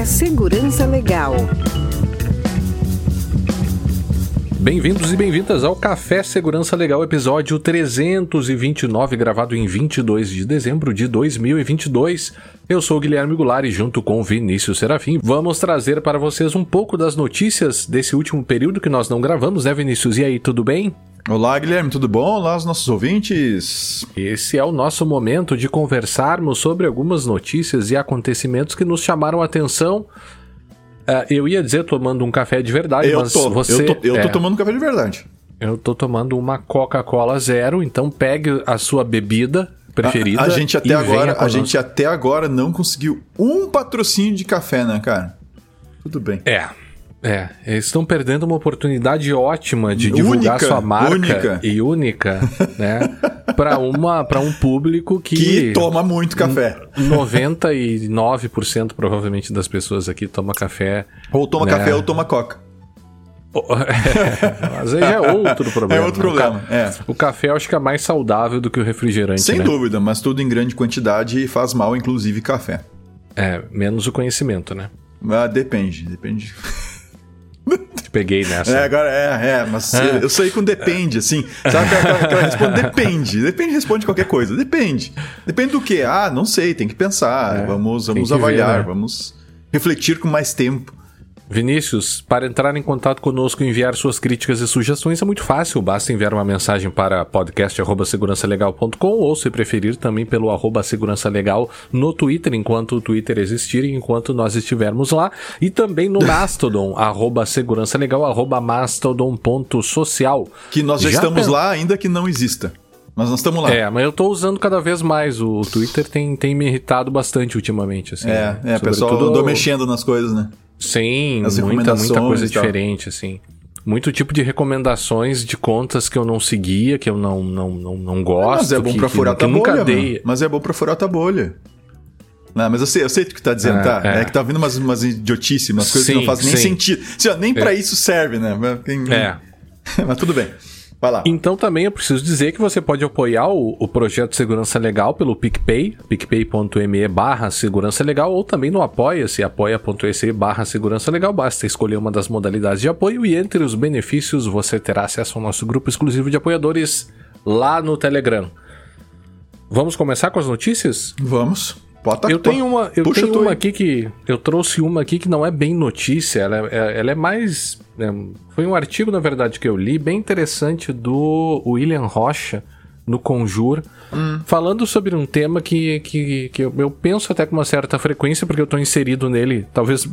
Café Segurança Legal. Bem-vindos e bem-vindas ao Café Segurança Legal, episódio 329, gravado em 22 de dezembro de 2022. Eu sou o Guilherme Goulart e junto com Vinícius Serafim vamos trazer para vocês um pouco das notícias desse último período que nós não gravamos, né Vinícius? E aí, tudo bem? Olá, Guilherme, tudo bom? Olá, os nossos ouvintes. Esse é o nosso momento de conversarmos sobre algumas notícias e acontecimentos que nos chamaram a atenção Uh, eu ia dizer tomando um café de verdade, eu mas tô, você... Eu tô, eu é, tô tomando um café de verdade. Eu tô tomando uma Coca-Cola zero, então pegue a sua bebida preferida. A, a gente até agora, a gente até agora não conseguiu um patrocínio de café, né, cara? Tudo bem. É. É, eles estão perdendo uma oportunidade ótima de divulgar única, sua marca única. e única, né? para uma para um público que que toma muito café. 99% provavelmente das pessoas aqui toma café. Ou toma né? café ou toma coca. Mas aí é outro problema. É outro problema. O, ca... é. o café eu acho que é mais saudável do que o refrigerante. Sem né? dúvida, mas tudo em grande quantidade faz mal, inclusive café. É, menos o conhecimento, né? Ah, depende, depende. Te peguei nessa. É, agora é, é, mas ah. eu saí com depende, assim. Sabe aquela, aquela responde depende. Depende responde qualquer coisa. Depende. Depende do quê? Ah, não sei, tem que pensar. É, vamos vamos avaliar, ver, né? vamos refletir com mais tempo. Vinícius, para entrar em contato conosco e enviar suas críticas e sugestões é muito fácil. Basta enviar uma mensagem para podcast.segurançalegal.com ou, se preferir, também pelo arroba segurança legal no Twitter, enquanto o Twitter existir e enquanto nós estivermos lá. E também no Mastodon, arroba segurança legal, arroba mastodon.social. Que nós já, já estamos lá, ainda que não exista. Mas nós estamos lá. É, mas eu estou usando cada vez mais. O Twitter tem, tem me irritado bastante ultimamente. Assim, é, é, pessoal andou mexendo nas coisas, né? Sim, muita, muita coisa diferente, assim. Muito tipo de recomendações de contas que eu não seguia, que eu não, não, não, não gosto. Mas é bom que, pra furar que, a bolha, dei... Mas é bom pra furar a bolha. Não, mas eu sei, eu sei o que tá dizendo, é, tá? É. é. que tá vindo umas, umas idiotices, umas coisas sim, que não fazem nem sim. sentido. Assim, ó, nem é. para isso serve, né? É. mas tudo bem. Vai lá. Então também eu preciso dizer que você pode apoiar o, o projeto Segurança Legal pelo PicPay, picpay.me barra Segurança Legal, ou também no apoia-se, apoia.se barra Segurança Legal. Basta escolher uma das modalidades de apoio e entre os benefícios você terá acesso ao nosso grupo exclusivo de apoiadores lá no Telegram. Vamos começar com as notícias? Vamos. Bota, eu tenho uma, eu tenho uma aqui que eu trouxe uma aqui que não é bem notícia, ela é, ela é mais é, foi um artigo na verdade que eu li bem interessante do William Rocha no Conjur, hum. falando sobre um tema que, que, que eu, eu, penso até com uma certa frequência, porque eu estou inserido nele, talvez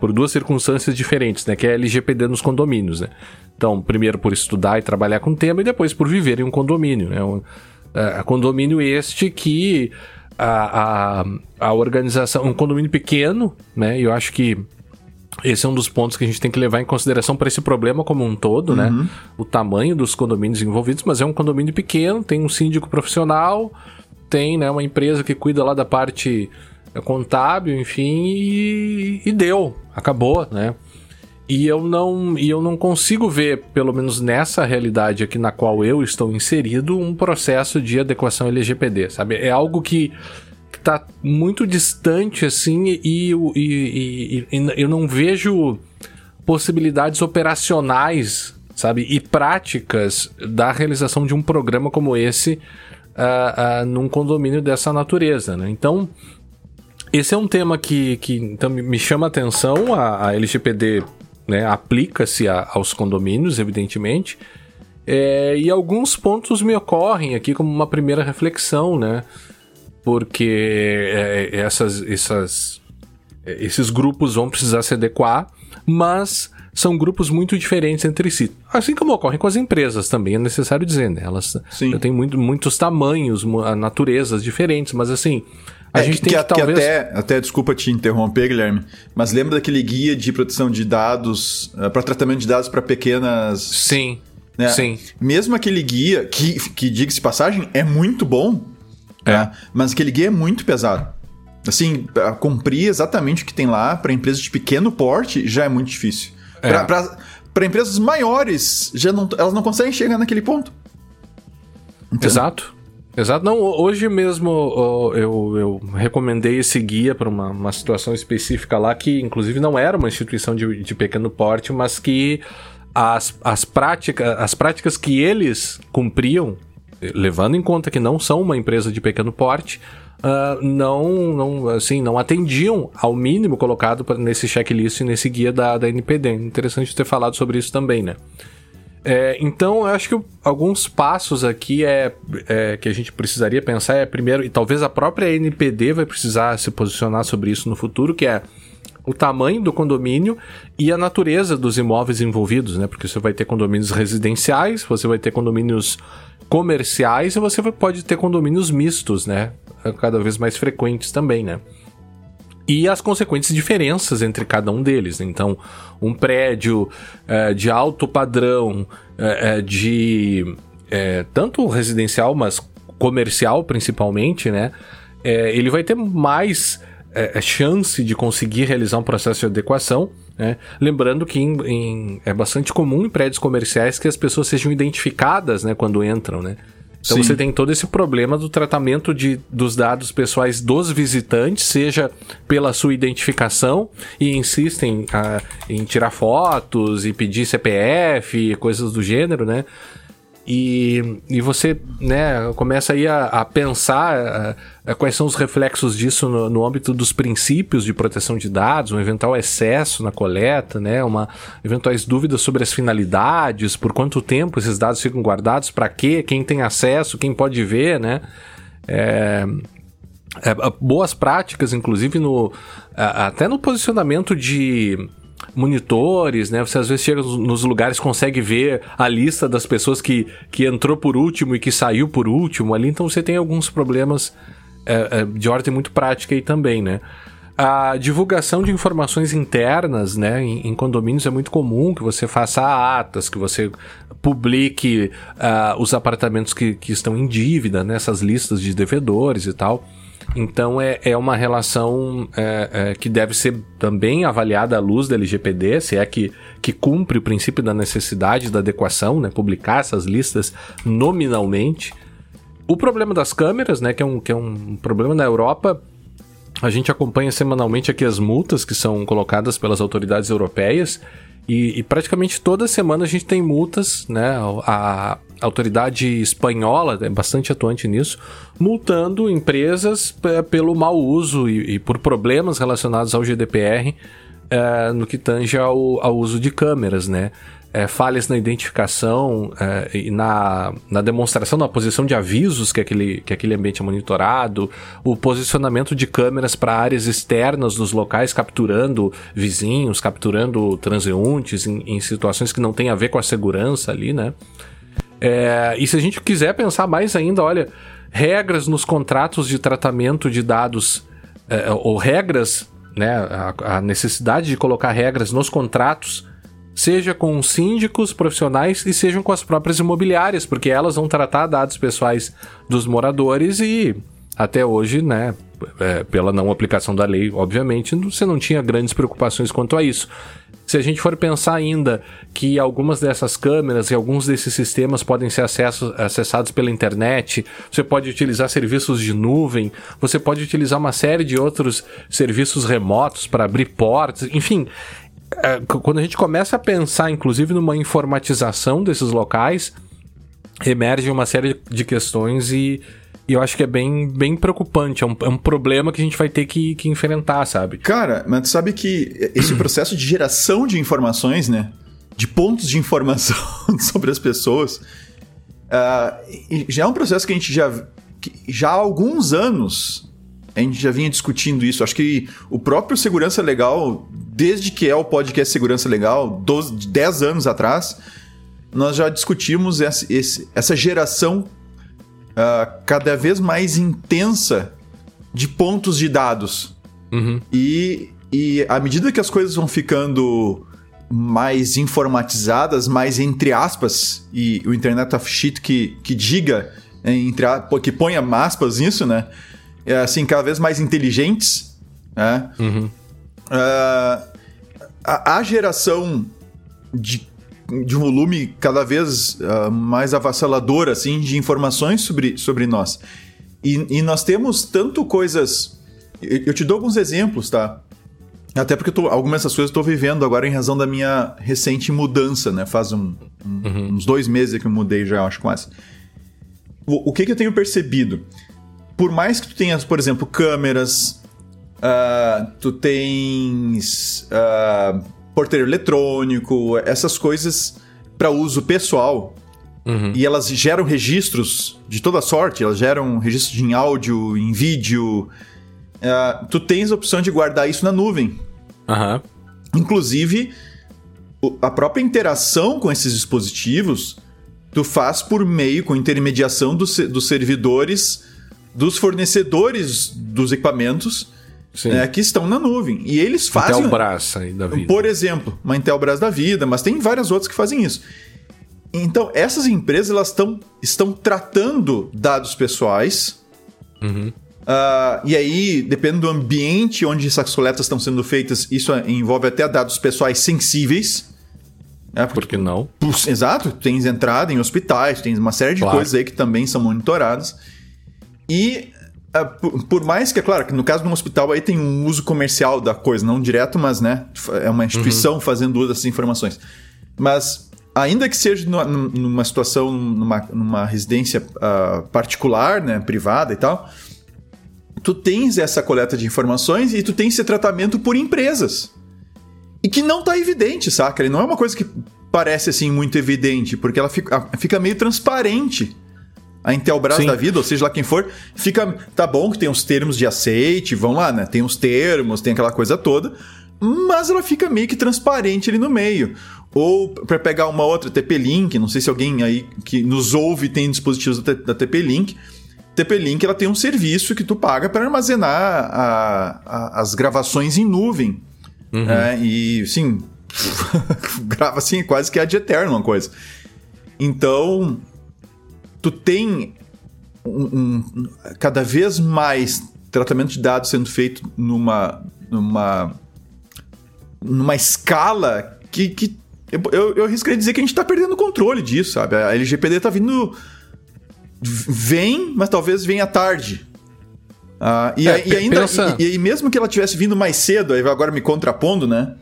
por duas circunstâncias diferentes, né? Que é LGPD nos condomínios, né? Então, primeiro por estudar e trabalhar com o tema, e depois por viver em um condomínio, né? Um, uh, condomínio este que a, a, a organização, um condomínio pequeno, né? E eu acho que esse é um dos pontos que a gente tem que levar em consideração para esse problema como um todo, né? uhum. né? O tamanho dos condomínios envolvidos, mas é um condomínio pequeno, tem um síndico profissional, tem né, uma empresa que cuida lá da parte é, contábil, enfim, e, e deu, acabou, né? E eu não e eu não consigo ver, pelo menos nessa realidade aqui na qual eu estou inserido, um processo de adequação LGPD, sabe? É algo que está muito distante assim e, e, e, e, eu não vejo possibilidades operacionais, sabe, e práticas da realização de um programa como esse uh, uh, num condomínio dessa natureza, né? Então esse é um tema que, que então, me chama a atenção, a, a LGPD né, aplica-se aos condomínios, evidentemente. É, e alguns pontos me ocorrem aqui como uma primeira reflexão, né? Porque é, essas, essas, esses grupos vão precisar se adequar, mas são grupos muito diferentes entre si. Assim como ocorre com as empresas também, é necessário dizer, né? Elas têm muito, muitos tamanhos, naturezas diferentes, mas assim, a é, gente tem que, que, que talvez... até, até, desculpa te interromper, Guilherme, mas lembra daquele guia de proteção de dados, eh, para tratamento de dados para pequenas... Sim, né? sim. Mesmo aquele guia, que, que diga-se passagem, é muito bom, é. Né? mas aquele guia é muito pesado. Assim, cumprir exatamente o que tem lá para empresas de pequeno porte já é muito difícil. É. Para empresas maiores, já não, elas não conseguem chegar naquele ponto. Entendeu? Exato. Exato. Não, hoje mesmo eu, eu recomendei esse guia para uma, uma situação específica lá, que inclusive não era uma instituição de, de pequeno porte, mas que as, as, prática, as práticas que eles cumpriam, levando em conta que não são uma empresa de pequeno porte, uh, não, não, assim, não atendiam ao mínimo colocado nesse checklist e nesse guia da, da NPD. Interessante ter falado sobre isso também, né? É, então, eu acho que alguns passos aqui é, é, que a gente precisaria pensar é primeiro, e talvez a própria NPD vai precisar se posicionar sobre isso no futuro, que é o tamanho do condomínio e a natureza dos imóveis envolvidos, né? Porque você vai ter condomínios residenciais, você vai ter condomínios comerciais e você pode ter condomínios mistos, né? Cada vez mais frequentes também, né? E as consequentes diferenças entre cada um deles. Então, um prédio é, de alto padrão, é, de é, tanto residencial, mas comercial principalmente, né? É, ele vai ter mais é, chance de conseguir realizar um processo de adequação. Né? Lembrando que em, em, é bastante comum em prédios comerciais que as pessoas sejam identificadas né, quando entram. Né? Então Sim. você tem todo esse problema do tratamento de, dos dados pessoais dos visitantes, seja pela sua identificação, e insistem ah, em tirar fotos e pedir CPF, coisas do gênero, né? E, e você né, começa aí a, a pensar a, a quais são os reflexos disso no, no, âmbito dos princípios de proteção de dados, um eventual excesso na coleta, né, uma, eventuais dúvidas sobre as finalidades, por quanto tempo esses dados ficam guardados, para quê, quem tem acesso, quem pode ver, né? É, é, boas práticas, inclusive no até no posicionamento de monitores, né? Você às vezes chega nos lugares consegue ver a lista das pessoas que, que entrou por último e que saiu por último ali, então você tem alguns problemas é, é, de ordem muito prática aí também, né? A divulgação de informações internas, né, em, em, condomínios é muito comum que você faça atas, que você publique uh, os apartamentos que, que estão em dívida nessas listas de devedores e tal. Então é, é uma relação é, é, que deve ser também avaliada à luz da LGPD, se é que, que cumpre o princípio da necessidade da adequação, né? Publicar essas listas nominalmente. O problema das câmeras, né? Que é um, que é um problema na Europa. A gente acompanha semanalmente aqui as multas que são colocadas pelas autoridades europeias. E, e, praticamente toda semana a gente tem multas, né? A, autoridade espanhola é bastante atuante nisso, multando empresas pelo mau uso e, e por problemas relacionados ao GDPR é, no que tange ao, ao uso de câmeras, né? É, falhas na identificação é, e na, na demonstração da posição de avisos que aquele, que aquele ambiente é monitorado, o posicionamento de câmeras para áreas externas dos locais, capturando vizinhos, capturando transeuntes em, em situações que não tem a ver com a segurança ali, né? É, e se a gente quiser pensar mais ainda, olha, regras nos contratos de tratamento de dados, é, ou regras, né, a, a, necessidade de colocar regras nos contratos, seja com síndicos profissionais e sejam com as próprias imobiliárias, porque elas vão tratar dados pessoais dos moradores e até hoje, né, é, pela não aplicação da lei, obviamente, você não tinha grandes preocupações quanto a isso. Se a gente for pensar ainda que algumas dessas câmeras e alguns desses sistemas podem ser acesso, acessados pela internet, você pode utilizar serviços de nuvem, você pode utilizar uma série de outros serviços remotos para abrir portas, enfim. É, quando a gente começa a pensar, inclusive, numa informatização desses locais, emerge uma série de questões e e eu acho que é bem, bem preocupante. É um, é um problema que a gente vai ter que, que enfrentar, sabe? Cara, mas tu sabe que esse processo de geração de informações, né? De pontos de informação sobre as pessoas. Uh, já é um processo que a gente já. já há alguns anos a gente já vinha discutindo isso. Acho que o próprio Segurança Legal, desde que é o podcast Segurança Legal, 12, 10 anos atrás, nós já discutimos essa, geração uh, cada vez mais intensa de pontos de dados. Uhum. E, e à medida que as coisas vão ficando mais informatizadas, mais entre aspas, e o Internet of Shit que, que diga, entre, que ponha aspas nisso, né? É, assim, cada vez mais inteligentes, né? Uhum. Uh, a, a, geração de de um volume cada vez uh, mais avassalador assim de informações sobre, sobre nós. E, e nós temos tanto coisas. Eu, eu, te dou alguns exemplos, tá? Até porque tô, algumas dessas coisas eu estou vivendo agora em razão da minha recente mudança, né? Faz um, um, uhum. uns dois meses que eu mudei já, acho quase. O, o que, que eu tenho percebido? Por mais que tu tenhas, por exemplo, câmeras, uh, tu tens uh, porteiro eletrônico, essas coisas para uso pessoal. Uhum. E elas geram registros de toda sorte, elas geram registros em áudio, em vídeo. Uh, tu tens a opção de guardar isso na nuvem. Uhum. Inclusive, a própria interação com esses dispositivos tu faz por meio, com intermediação dos, dos servidores, dos fornecedores dos equipamentos é, que estão na nuvem. E eles fazem. Intelbras aí da vida. Por exemplo, uma Intelbras da vida, mas tem várias outras que fazem isso. Então, essas empresas elas tão, estão tratando dados pessoais. Uhum. Uh, e aí, dependendo do ambiente onde essas coletas estão sendo feitas, isso envolve até dados pessoais sensíveis. É, porque, Por que não? Exato, tens entrada em hospitais, tens uma série de claro. coisas aí que também são monitoradas. E é, por, mais que, é claro, que no caso de um hospital aí tem um uso comercial da coisa, não direto, mas né, é uma instituição uhum. fazendo uso dessas informações. Mas, ainda que seja numa, numa situação, numa, numa residência uh, particular, né, privada e tal, tu tens essa coleta de informações e tu tens esse tratamento por empresas. E que não está evidente, saca? Ele não é uma coisa que parece assim muito evidente, porque ela fica, fica meio transparente a Intelbras Sim. da vida, ou seja lá quem for, fica. Tá bom que tem os termos de aceite, vão lá, né? Tem os termos, tem aquela coisa toda, mas ela fica meio que transparente ali no meio. Ou para pegar uma outra TP-Link, não sei se alguém aí que nos ouve tem dispositivos da TP-Link. TP-Link ela tem um serviço que tu paga para armazenar a, a, as gravações em nuvem. Uhum. É, e, sim, grava assim quase que é de eterno uma coisa. Então, tu tem um, um, cada vez mais tratamento de dados sendo feito numa, numa, numa escala que, que eu, eu arriscaria dizer que a gente está perdendo o controle disso, sabe? A LGPD está vindo. Vem, mas talvez venha tarde. Uh, e, é, e, ainda. Pensa... E, e, mesmo que ela tivesse vindo mais cedo, aí agora me contrapondo, né?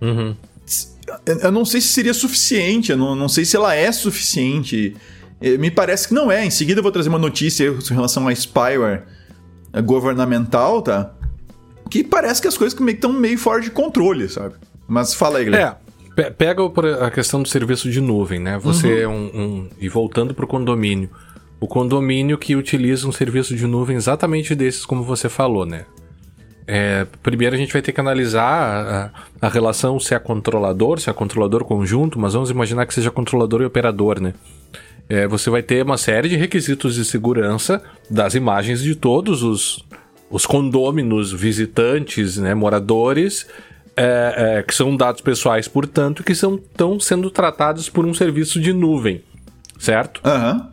Uhum. Eu não sei se seria suficiente, eu não, não sei se ela é suficiente. Me parece que não é. Em seguida eu vou trazer uma notícia em relação a spyware governamental, tá? Que parece que as coisas estão meio fora de controle, sabe? Mas fala aí, Guilherme. É, pega a questão do serviço de nuvem, né? Você uhum. é um, um, E voltando para o condomínio. O condomínio que utiliza um serviço de nuvem exatamente desses, como você falou, né? É, primeiro a gente vai ter que analisar a, a, relação se é controlador, se é controlador conjunto, mas vamos imaginar que seja controlador e operador, né? É, você vai ter uma série de requisitos de segurança das imagens de todos os, os condôminos, visitantes, né, moradores, é, é, que são dados pessoais, portanto, que estão sendo tratados por um serviço de nuvem, certo? Uhum.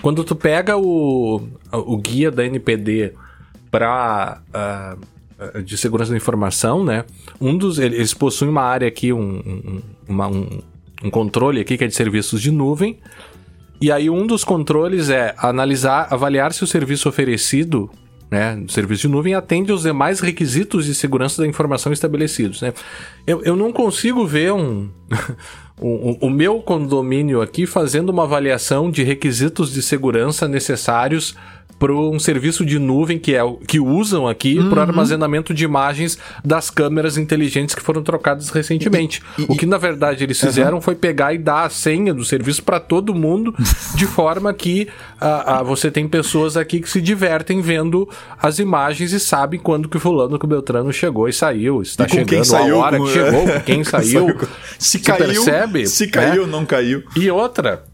Quando tu pega o, o guia da NPD para uh, de segurança da informação, né? Um dos eles possuem uma área aqui, um, um, uma, um, um controle aqui que é de serviços de nuvem e aí um dos controles é analisar, avaliar se o serviço oferecido, né, o serviço de nuvem atende aos demais requisitos de segurança da informação estabelecidos, né? Eu, eu não consigo ver um, o meu condomínio aqui fazendo uma avaliação de requisitos de segurança necessários para um serviço de nuvem que é que usam aqui uhum. para armazenamento de imagens das câmeras inteligentes que foram trocadas recentemente. E, e, o que na verdade eles fizeram uhum. foi pegar e dar a senha do serviço para todo mundo, de forma que uh, uh, você tem pessoas aqui que se divertem vendo as imagens e sabem quando que o fulano que o Beltrano chegou e saiu, está e chegando saiu, a hora que chegou, quem saiu, se, se caiu, percebe, se caiu, né? não caiu. E outra,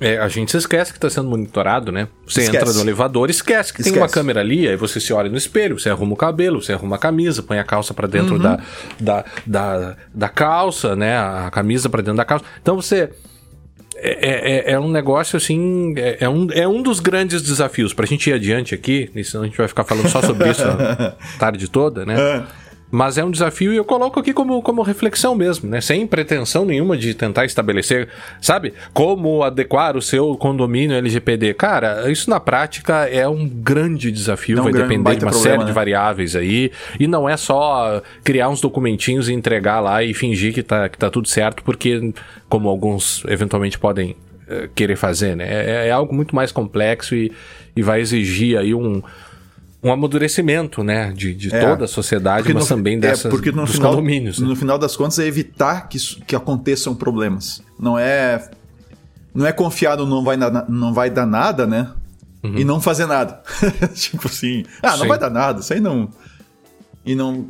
é, a gente se esquece que está sendo monitorado, né? Você esquece. entra no elevador, esquece que esquece. tem uma câmera ali, aí você se olha no espelho, você arruma o cabelo, você arruma a camisa, põe a calça para dentro uhum. da, da, da, da, calça, né? A camisa para dentro da calça. Então você. É, é, é um negócio assim. É, é, um, é um dos grandes desafios. Pra gente ir adiante aqui, senão a gente vai ficar falando só sobre isso a tarde toda, né? É. Mas é um desafio e eu coloco aqui como, como reflexão mesmo, né? Sem pretensão nenhuma de tentar estabelecer, sabe? Como adequar o seu condomínio LGPD. Cara, isso na prática é um grande desafio, é um vai grande, depender de uma problema, série né? de variáveis aí. E não é só criar uns documentinhos e entregar lá e fingir que tá, que tá tudo certo, porque, como alguns eventualmente podem uh, querer fazer, né? É, é, algo muito mais complexo e, e vai exigir aí um um amadurecimento, né, de, de é, toda a sociedade, mas no, também é, dessas, é, porque no dos final, condomínios. Né? No final das contas é evitar que, que aconteçam problemas. Não é não é confiado não vai, não vai dar nada, né? Uhum. E não fazer nada. tipo assim, ah, não Sim. vai dar nada, isso aí não... E não...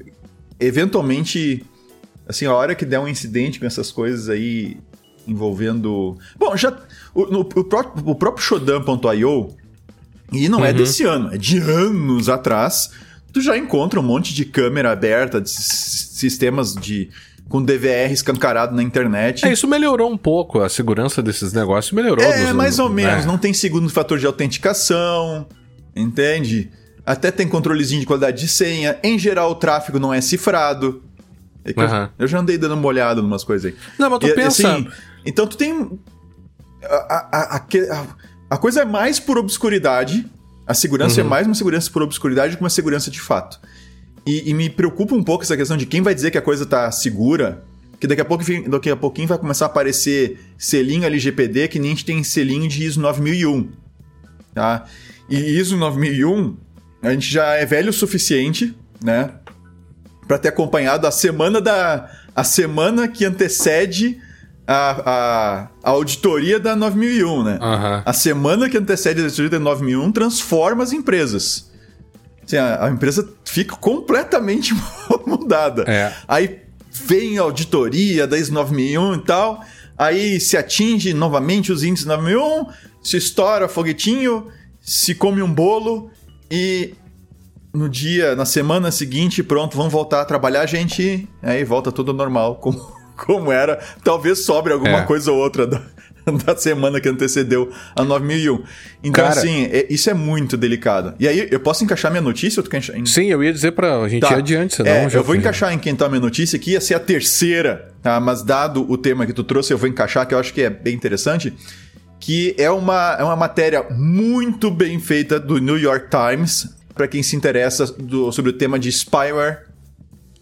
Eventualmente, assim, a hora que der um incidente com essas coisas aí envolvendo... Bom, já... O, no, o, próprio, o próprio Shodan.io e não é uhum. é desse ano, é de anos atrás. Tu já encontra um monte de câmera aberta, de sistemas de com DVR escancarado na internet. É, isso melhorou um pouco, a segurança desses negócios melhorou. É, mais ou menos. É. Não tem segundo fator de autenticação, entende? Até tem controlezinho de qualidade de senha. Em geral, o tráfego não é cifrado. É uhum. eu, eu, já andei dando uma olhada em umas coisas aí. Não, mas tu e, pensa... Assim, então tu tem... A, a, a, a coisa é mais por obscuridade. A segurança é uhum. é mais uma segurança por obscuridade do que uma segurança de fato. E, e, me preocupa um pouco essa questão de quem vai dizer que a coisa tá segura. Que daqui a, pouco, daqui a pouquinho vai começar a aparecer selinho LGPD que nem a gente tem selinho de ISO 9001. Tá? E ISO 9001, a gente já é velho o suficiente, né? Para ter acompanhado a semana da. A semana que antecede a, a, a auditoria da 9001, né? Uhum. A semana que antecede a auditoria da 9001 transforma as empresas. Assim, a, a empresa fica completamente mudada. É. Aí vem a auditoria da ISO 9001 e tal, aí se atinge novamente os índices 9001, se estoura foguetinho, se come um bolo e no dia, na semana seguinte, pronto, vamos voltar a trabalhar, gente, aí volta tudo normal, como como era. Talvez sobre alguma é. coisa ou outra da, da semana que antecedeu a 9001. Então, Cara, assim, é, isso é muito delicado. E aí, eu posso encaixar minha notícia? Sim, eu ia dizer pra gente tá. ir adiante, senão é, Eu vou encaixar em quem tá a minha notícia aqui, ia ser a terceira, tá? Mas dado o tema que tu trouxe, eu vou encaixar, que eu acho que é bem interessante. Que é uma, é uma matéria muito bem feita do New York Times, para quem se interessa do, sobre o tema de spyware,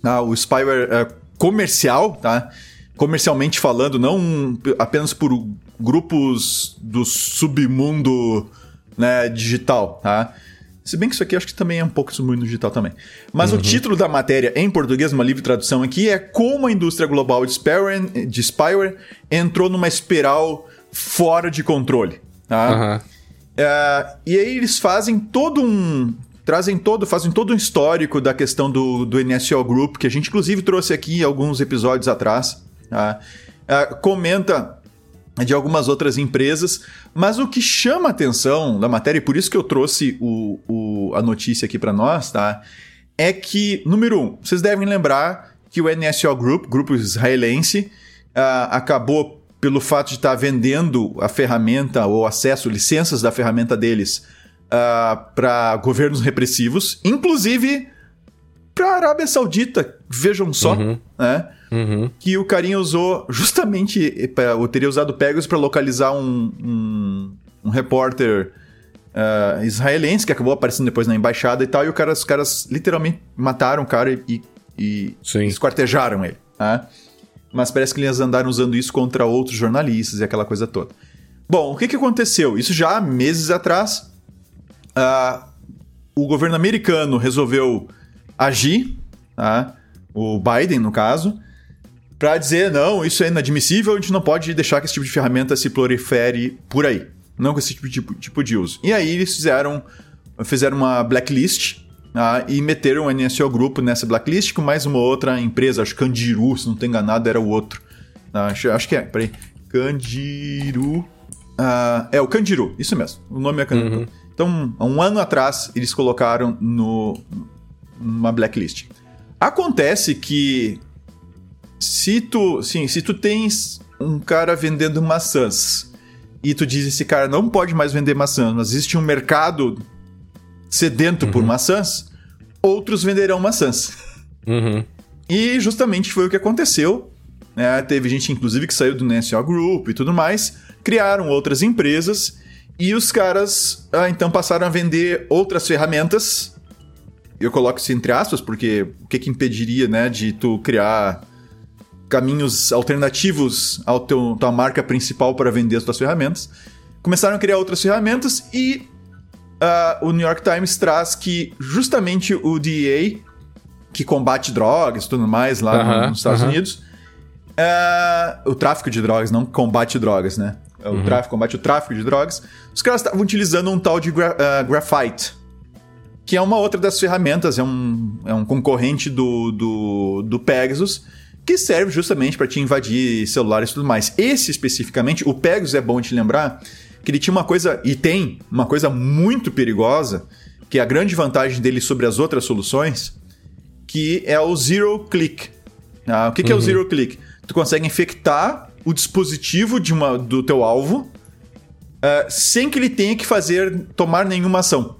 ah, o spyware é, comercial, tá? Comercialmente falando, não apenas por grupos do submundo né, digital, tá? Se bem que isso aqui acho que também é um pouco submundo digital também. Mas uhum. o título da matéria em português, uma livre tradução aqui, é Como a indústria global de spyware, de spyware entrou numa espiral fora de controle. Tá? Uhum. Uh, e aí eles fazem todo um. Trazem todo, fazem todo um histórico da questão do, do NSO Group, que a gente inclusive trouxe aqui alguns episódios atrás. Uh, comenta de algumas outras empresas, mas o que chama a atenção da matéria, e por isso que eu trouxe o, o a notícia aqui para nós, tá? É que, número um, vocês devem lembrar que o NSO Group, grupo israelense, uh, acabou pelo fato de estar tá vendendo a ferramenta ou acesso, licenças da ferramenta deles uh, para governos repressivos, inclusive para a Arábia Saudita, vejam só, uhum. né? Uhum. Que o carinha usou justamente. Eu teria usado Pegasus para localizar um, um, um repórter uh, israelense que acabou aparecendo depois na embaixada e tal. E o cara, os caras literalmente mataram o cara e, e esquartejaram ele. Né? Mas parece que eles andaram usando isso contra outros jornalistas e aquela coisa toda. Bom, o que, que aconteceu? Isso já meses atrás. Uh, o governo americano resolveu agir, tá? o Biden, no caso, para dizer, não, isso é inadmissível, a gente não pode deixar que esse tipo de ferramenta se prolifere por aí. Não com esse tipo, tipo, tipo de uso. E aí eles fizeram, fizeram uma blacklist ah, e meteram o NSO Grupo nessa blacklist com mais uma outra empresa, acho que Candiru, se não estou enganado, era o outro. Ah, acho, acho que é, peraí. Candiru. Ah, é, o Candiru, isso mesmo. O nome é Candiru. Uhum. Então, há um ano atrás, eles colocaram no, numa blacklist. Acontece que se tu, sim, se tu tens um cara vendendo maçãs e tu diz esse cara não pode mais vender maçãs, mas existe um mercado sedento uhum. por maçãs, outros venderão maçãs. Uhum. E justamente foi o que aconteceu. Né? Teve gente, inclusive, que saiu do NSO Group e tudo mais, criaram outras empresas e os caras ah, então passaram a vender outras ferramentas. Eu coloco isso entre aspas, porque o que, que impediria né, de tu criar caminhos alternativos à tua marca principal para vender as tuas ferramentas? Começaram a criar outras ferramentas e uh, o New York Times traz que justamente o DEA, que combate drogas e tudo mais lá uh -huh, nos Estados uh -huh. Unidos, uh, o tráfico de drogas, não combate drogas, né? O uhum. tráfico, combate o tráfico de drogas. Os caras estavam utilizando um tal de gra Graphite, que é uma outra das ferramentas, é um, é um concorrente do, do, do Pegasus, que serve justamente para te invadir celulares e tudo mais. Esse especificamente, o Pegasus é bom te lembrar que ele tinha uma coisa, e tem uma coisa muito perigosa, que é a grande vantagem dele sobre as outras soluções, que é o Zero Click. Ah, o que, que é o uhum. Zero Click? Tu consegue infectar o dispositivo de uma, do teu alvo uh, sem que ele tenha que fazer tomar nenhuma ação.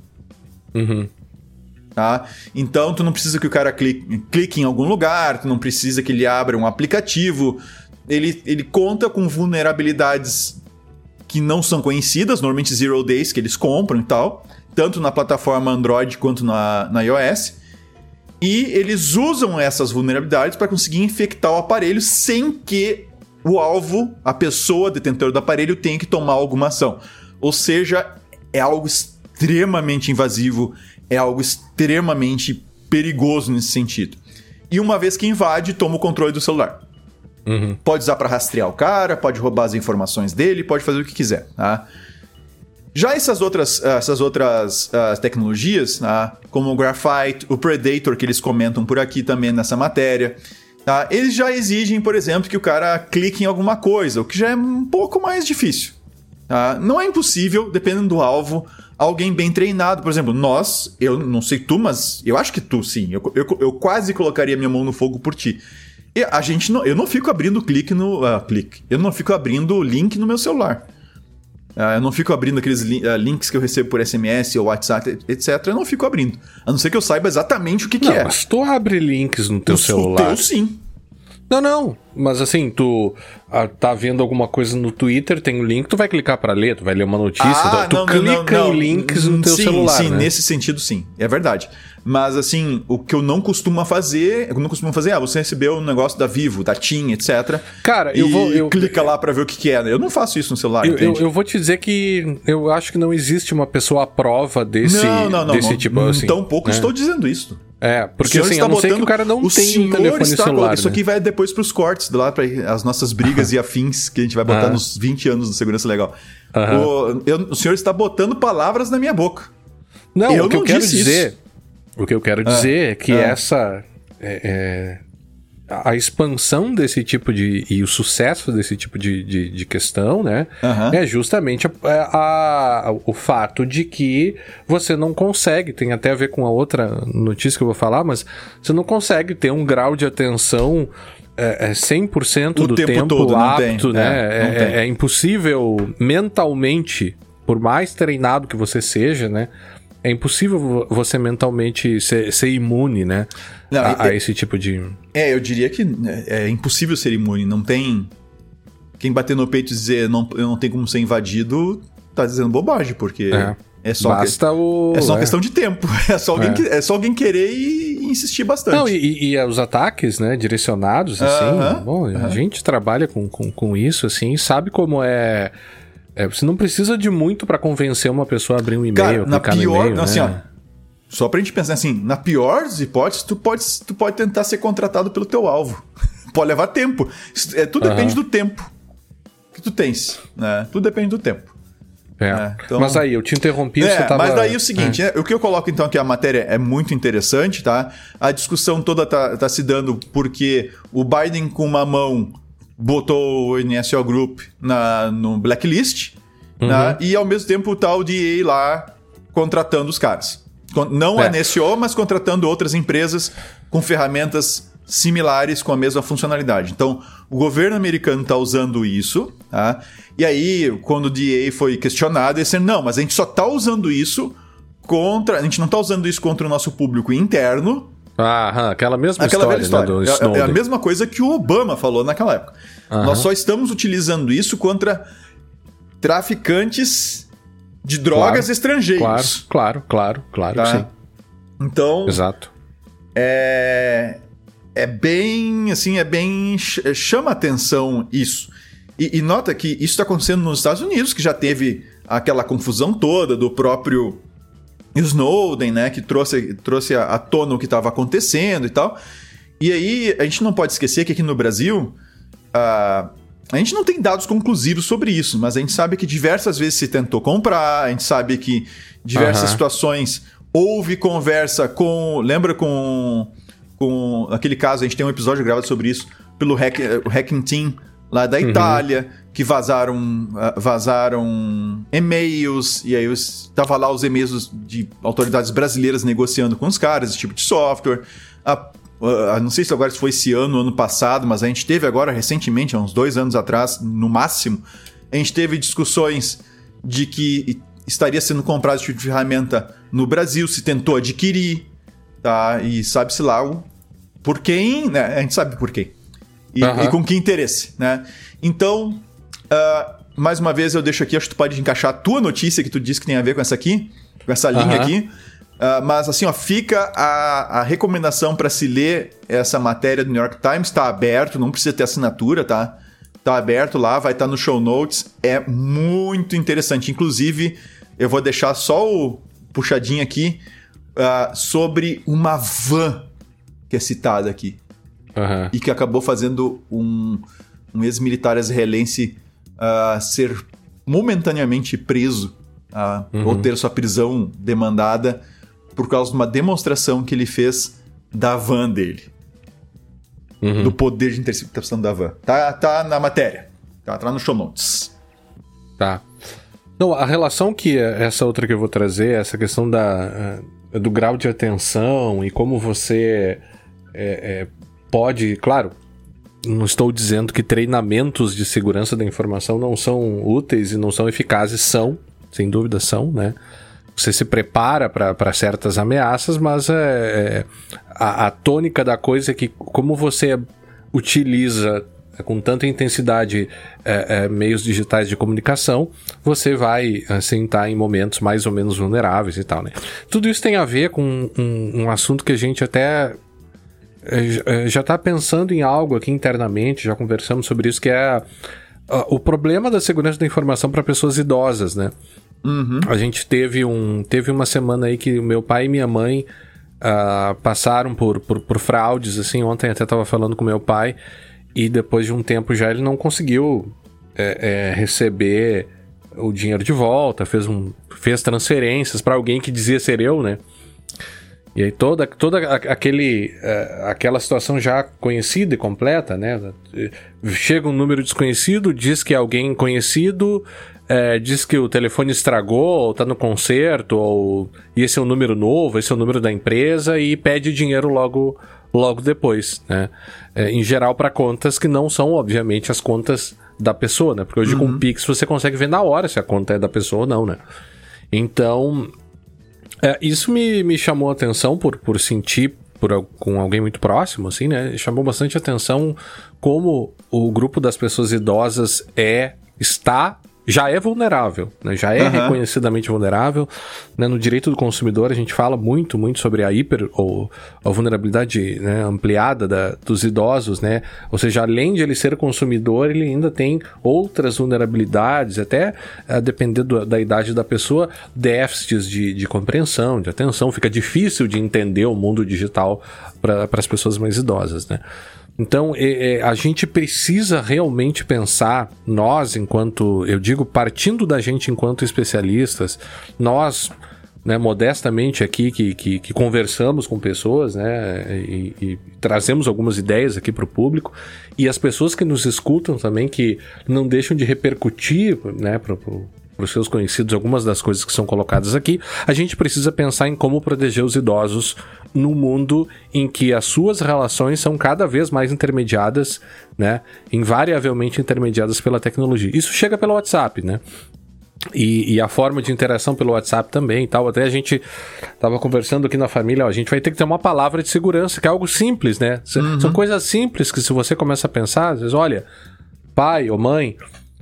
Uhum. Tá? Então tu não precisa que o cara clique, clique em algum lugar, tu não precisa que ele abra um aplicativo. Ele, ele conta com vulnerabilidades que não são conhecidas, normalmente zero days que eles compram e tal, tanto na plataforma Android quanto na, na iOS. E eles usam essas vulnerabilidades para conseguir infectar o aparelho sem que o alvo, a pessoa detentora do aparelho, tenha que tomar alguma ação. Ou seja, é algo extremamente invasivo, é algo extremamente perigoso nesse sentido. E uma vez que invade, toma o controle do celular. Uhum. Pode usar para rastrear o cara, pode roubar as informações dele, pode fazer o que quiser. Tá? Já essas outras, essas outras uh, tecnologias, tá? como o Graphite, o Predator, que eles comentam por aqui também nessa matéria, tá? eles já exigem, por exemplo, que o cara clique em alguma coisa, o que já é um pouco mais difícil. Tá? Não é impossível, dependendo do alvo, alguém bem treinado. Por exemplo, nós, eu não sei tu, mas eu acho que tu sim. Eu, eu, eu quase colocaria minha mão no fogo por ti. E a gente não, eu não fico abrindo clique no. Uh, clique. Eu não fico abrindo link no meu celular. Uh, eu não fico abrindo aqueles li uh, links que eu recebo por SMS ou WhatsApp, etc. Eu não fico abrindo. A não ser que eu saiba exatamente o que, não, que é. Mas tu abre links no teu o, celular. O teu, sim. Não, não. Mas assim, tu ah, tá vendo alguma coisa no Twitter, tem um link, tu vai clicar para ler, tu vai ler uma notícia, ah, tu, não, clica não, não, em links no teu sim, celular. Sim, né? nesse sentido, sim. É verdade. Mas assim, o que eu não costumo fazer, eu não costumo fazer, ah, você recebeu um negócio da Vivo, da TIM, etc. Cara, eu vou. Eu, clica lá para ver o que, que, é. Eu não faço isso no celular. Eu, eu, eu, vou te dizer que eu acho que não existe uma pessoa à prova desse, não, não, não, desse não, tipo assim. Tão pouco né? estou dizendo isso. É, porque assim, ser que o cara não o tem um telefone está, celular. Isso né? aqui vai depois pros cortes, lá para as nossas brigas e afins que a gente vai botar nos 20 anos de segurança legal. O, eu, o senhor está botando palavras na minha boca. Não, eu o que não eu quero dizer. Isso. O que eu quero dizer é que essa. É, é, a expansão desse tipo de. e o sucesso desse tipo de, de, de questão, né? Uhum. É justamente a, a, a, o fato de que você não consegue, tem até a ver com a outra notícia que eu vou falar, mas você não consegue ter um grau de atenção é, é 100% o do tempo, tempo todo, apto, né? É, é, é, impossível mentalmente, por mais treinado que você seja, né? É impossível você mentalmente ser, ser imune, né? Não, a, a, esse tipo de. É, eu diria que é, é impossível ser imune. Não tem. Quem bater no peito e dizer não, não tenho como ser invadido, tá dizendo bobagem, porque. É. É só, Basta que... o... é só uma é. questão de tempo. É só alguém, é. Que... é só alguém querer e insistir bastante. Não, e, e os ataques, né, direcionados, assim. Uh -huh. Bom, uh -huh. a gente trabalha com, com, com isso, assim, sabe como é é, você não precisa de muito para convencer uma pessoa a abrir um e-mail, na pior, no assim, né? ó, só pra gente pensar assim, na pior das hipóteses, tu pode, tu pode tentar ser contratado pelo teu alvo. pode levar tempo. É, tudo uhum. depende do tempo que tu tens, né? Tudo depende do tempo. É. É, então... Mas aí, eu te interrompi, é, você tava... Mas daí é o seguinte, é. o que eu coloco então aqui, a matéria é muito interessante, tá? A discussão toda tá, tá se dando porque o Biden com uma mão botou o NSO Group na, no blacklist, uhum. né? e ao mesmo tempo tá o DA lá contratando os caras. Não é. a NSO, mas contratando outras empresas com ferramentas similares com a mesma funcionalidade. Então, o governo americano está usando isso, tá? E aí, quando o DA foi questionado, ele disse, não, mas a gente só está usando isso contra... A gente não está usando isso contra o nosso público interno, Ah, aquela mesma aquela história, velha história. Né, é, é, a mesma coisa que o Obama falou naquela época. Nós só estamos utilizando isso contra traficantes de drogas claro, estrangeiros. Claro, claro, claro, claro, tá? sim. Então. Exato. É. É bem. Assim, é bem. Chama atenção isso. E, e nota que isso está acontecendo nos Estados Unidos, que já teve aquela confusão toda do próprio Snowden, né? Que trouxe, trouxe à tona o que estava acontecendo e tal. E aí, a gente não pode esquecer que aqui no Brasil. Uh, a gente não tem dados conclusivos sobre isso, mas a gente sabe que diversas vezes se tentou comprar, a gente sabe que diversas uhum. situações houve conversa com. Lembra com. Com aquele caso, a gente tem um episódio gravado sobre isso, pelo hack, Hacking Team lá da uhum. Itália, que vazaram, ah, vazaram e-mails, e aí estava lá os e-mails de autoridades brasileiras negociando com os caras, esse tipo de software. A não sei se agora foi esse ano, ano passado, mas a gente teve agora recentemente, há uns dois anos atrás, no máximo, a gente teve discussões de que estaria sendo comprado esse tipo de ferramenta no Brasil, se tentou adquirir, tá? E sabe-se lá o, por quem, né? A gente sabe por quem. E, uhum. e com que interesse, né? Então, uh, mais uma vez eu deixo aqui, acho que tu pode encaixar a tua notícia que tu disse que tem a ver com essa aqui, com essa linha uhum. aqui. Uh, mas assim, ó, fica a, a recomendação para se ler essa matéria do New York Times, está aberto, não precisa ter assinatura, tá? Tá aberto lá, vai estar tá no show notes, é muito interessante. Inclusive, eu vou deixar só o puxadinho aqui uh, sobre uma van que é citada aqui. Uhum. E que acabou fazendo um, um ex-militar israelense uh, ser momentaneamente preso, uhum. ou ter sua prisão demandada por causa de uma demonstração que ele fez da van dele. Uhum. Do poder de interceptação da van. Tá, tá na matéria. Tá, tá no show notes. Tá. Não, a relação que essa outra que eu vou trazer, essa questão da, uh, do grau de atenção e como você é, é, pode, claro, não estou dizendo que treinamentos de segurança da informação não são úteis e não são eficazes, são, sem dúvida são, né? Você se prepara para certas ameaças, mas é, é, a, a tônica da coisa é que como você utiliza com tanta intensidade é, é, meios digitais de comunicação, você vai assim estar tá em momentos mais ou menos vulneráveis e tal, né? Tudo isso tem a ver com um, um assunto que a gente até é, é já está pensando em algo aqui internamente, já conversamos sobre isso, que é o problema da segurança da informação para pessoas idosas, né? Uhum. A gente teve, um, teve uma semana aí que meu pai e minha mãe uh, passaram por, por, por, fraudes, assim, ontem até estava falando com meu pai, e depois de um tempo já ele não conseguiu é, é, receber o dinheiro de volta, fez, um, fez transferências para alguém que dizia ser eu, né? E aí toda, toda aquele, uh, aquela situação já conhecida e completa, né? Chega um número desconhecido, diz que é alguém conhecido, é, diz que o telefone estragou, ou tá no conserto, ou esse é um número novo, esse é o número da empresa, e pede dinheiro logo, logo depois, né? É, em geral, para contas que não são, obviamente, as contas da pessoa, né? Porque hoje uhum. com o Pix você consegue ver na hora se a conta é da pessoa ou não, né? Então, é, isso me, me chamou a atenção por, por sentir por, com alguém muito próximo, assim, né? Chamou bastante atenção como o grupo das pessoas idosas é, está já é vulnerável, né? já é uhum. reconhecidamente vulnerável. Né? No direito do consumidor, a gente fala muito, muito sobre a hiper ou a vulnerabilidade né, ampliada da, dos idosos, né? Ou seja, além de ele ser consumidor, ele ainda tem outras vulnerabilidades, até a depender do, da idade da pessoa, déficits de, de compreensão, de atenção. Fica difícil de entender o mundo digital para as pessoas mais idosas, né? Então, é, é, a gente precisa realmente pensar, nós, enquanto, eu digo, partindo da gente enquanto especialistas, nós, né, modestamente aqui, que, que, que, conversamos com pessoas, né, e, e trazemos algumas ideias aqui para o público, e as pessoas que nos escutam também, que não deixam de repercutir, né, para os seus conhecidos algumas das coisas que são colocadas aqui, a gente precisa pensar em como proteger os idosos no mundo em que as suas relações são cada vez mais intermediadas, né? Invariavelmente intermediadas pela tecnologia. Isso chega pelo WhatsApp, né? E, e, a forma de interação pelo WhatsApp também e tal. Até a gente tava conversando aqui na família, ó, a gente vai ter que ter uma palavra de segurança, que é algo simples, né? Uhum. São coisas simples que se você começa a pensar, às vezes, olha, pai ou mãe,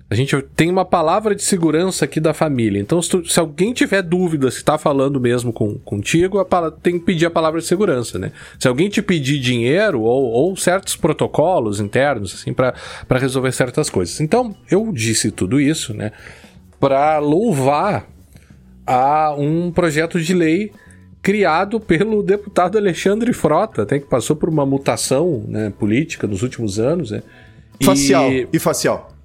a gente tem uma palavra de segurança aqui da família. Então, se, tu, se alguém tiver dúvida se está falando mesmo com, contigo, a, tem que pedir a palavra de segurança, né? Se alguém te pedir dinheiro ou, ou certos protocolos internos, assim, para resolver certas coisas. Então, eu disse tudo isso, né? Para louvar a um projeto de lei criado pelo deputado Alexandre Frota, até que passou por uma mutação né, política nos últimos anos, né? Facial e, e facial.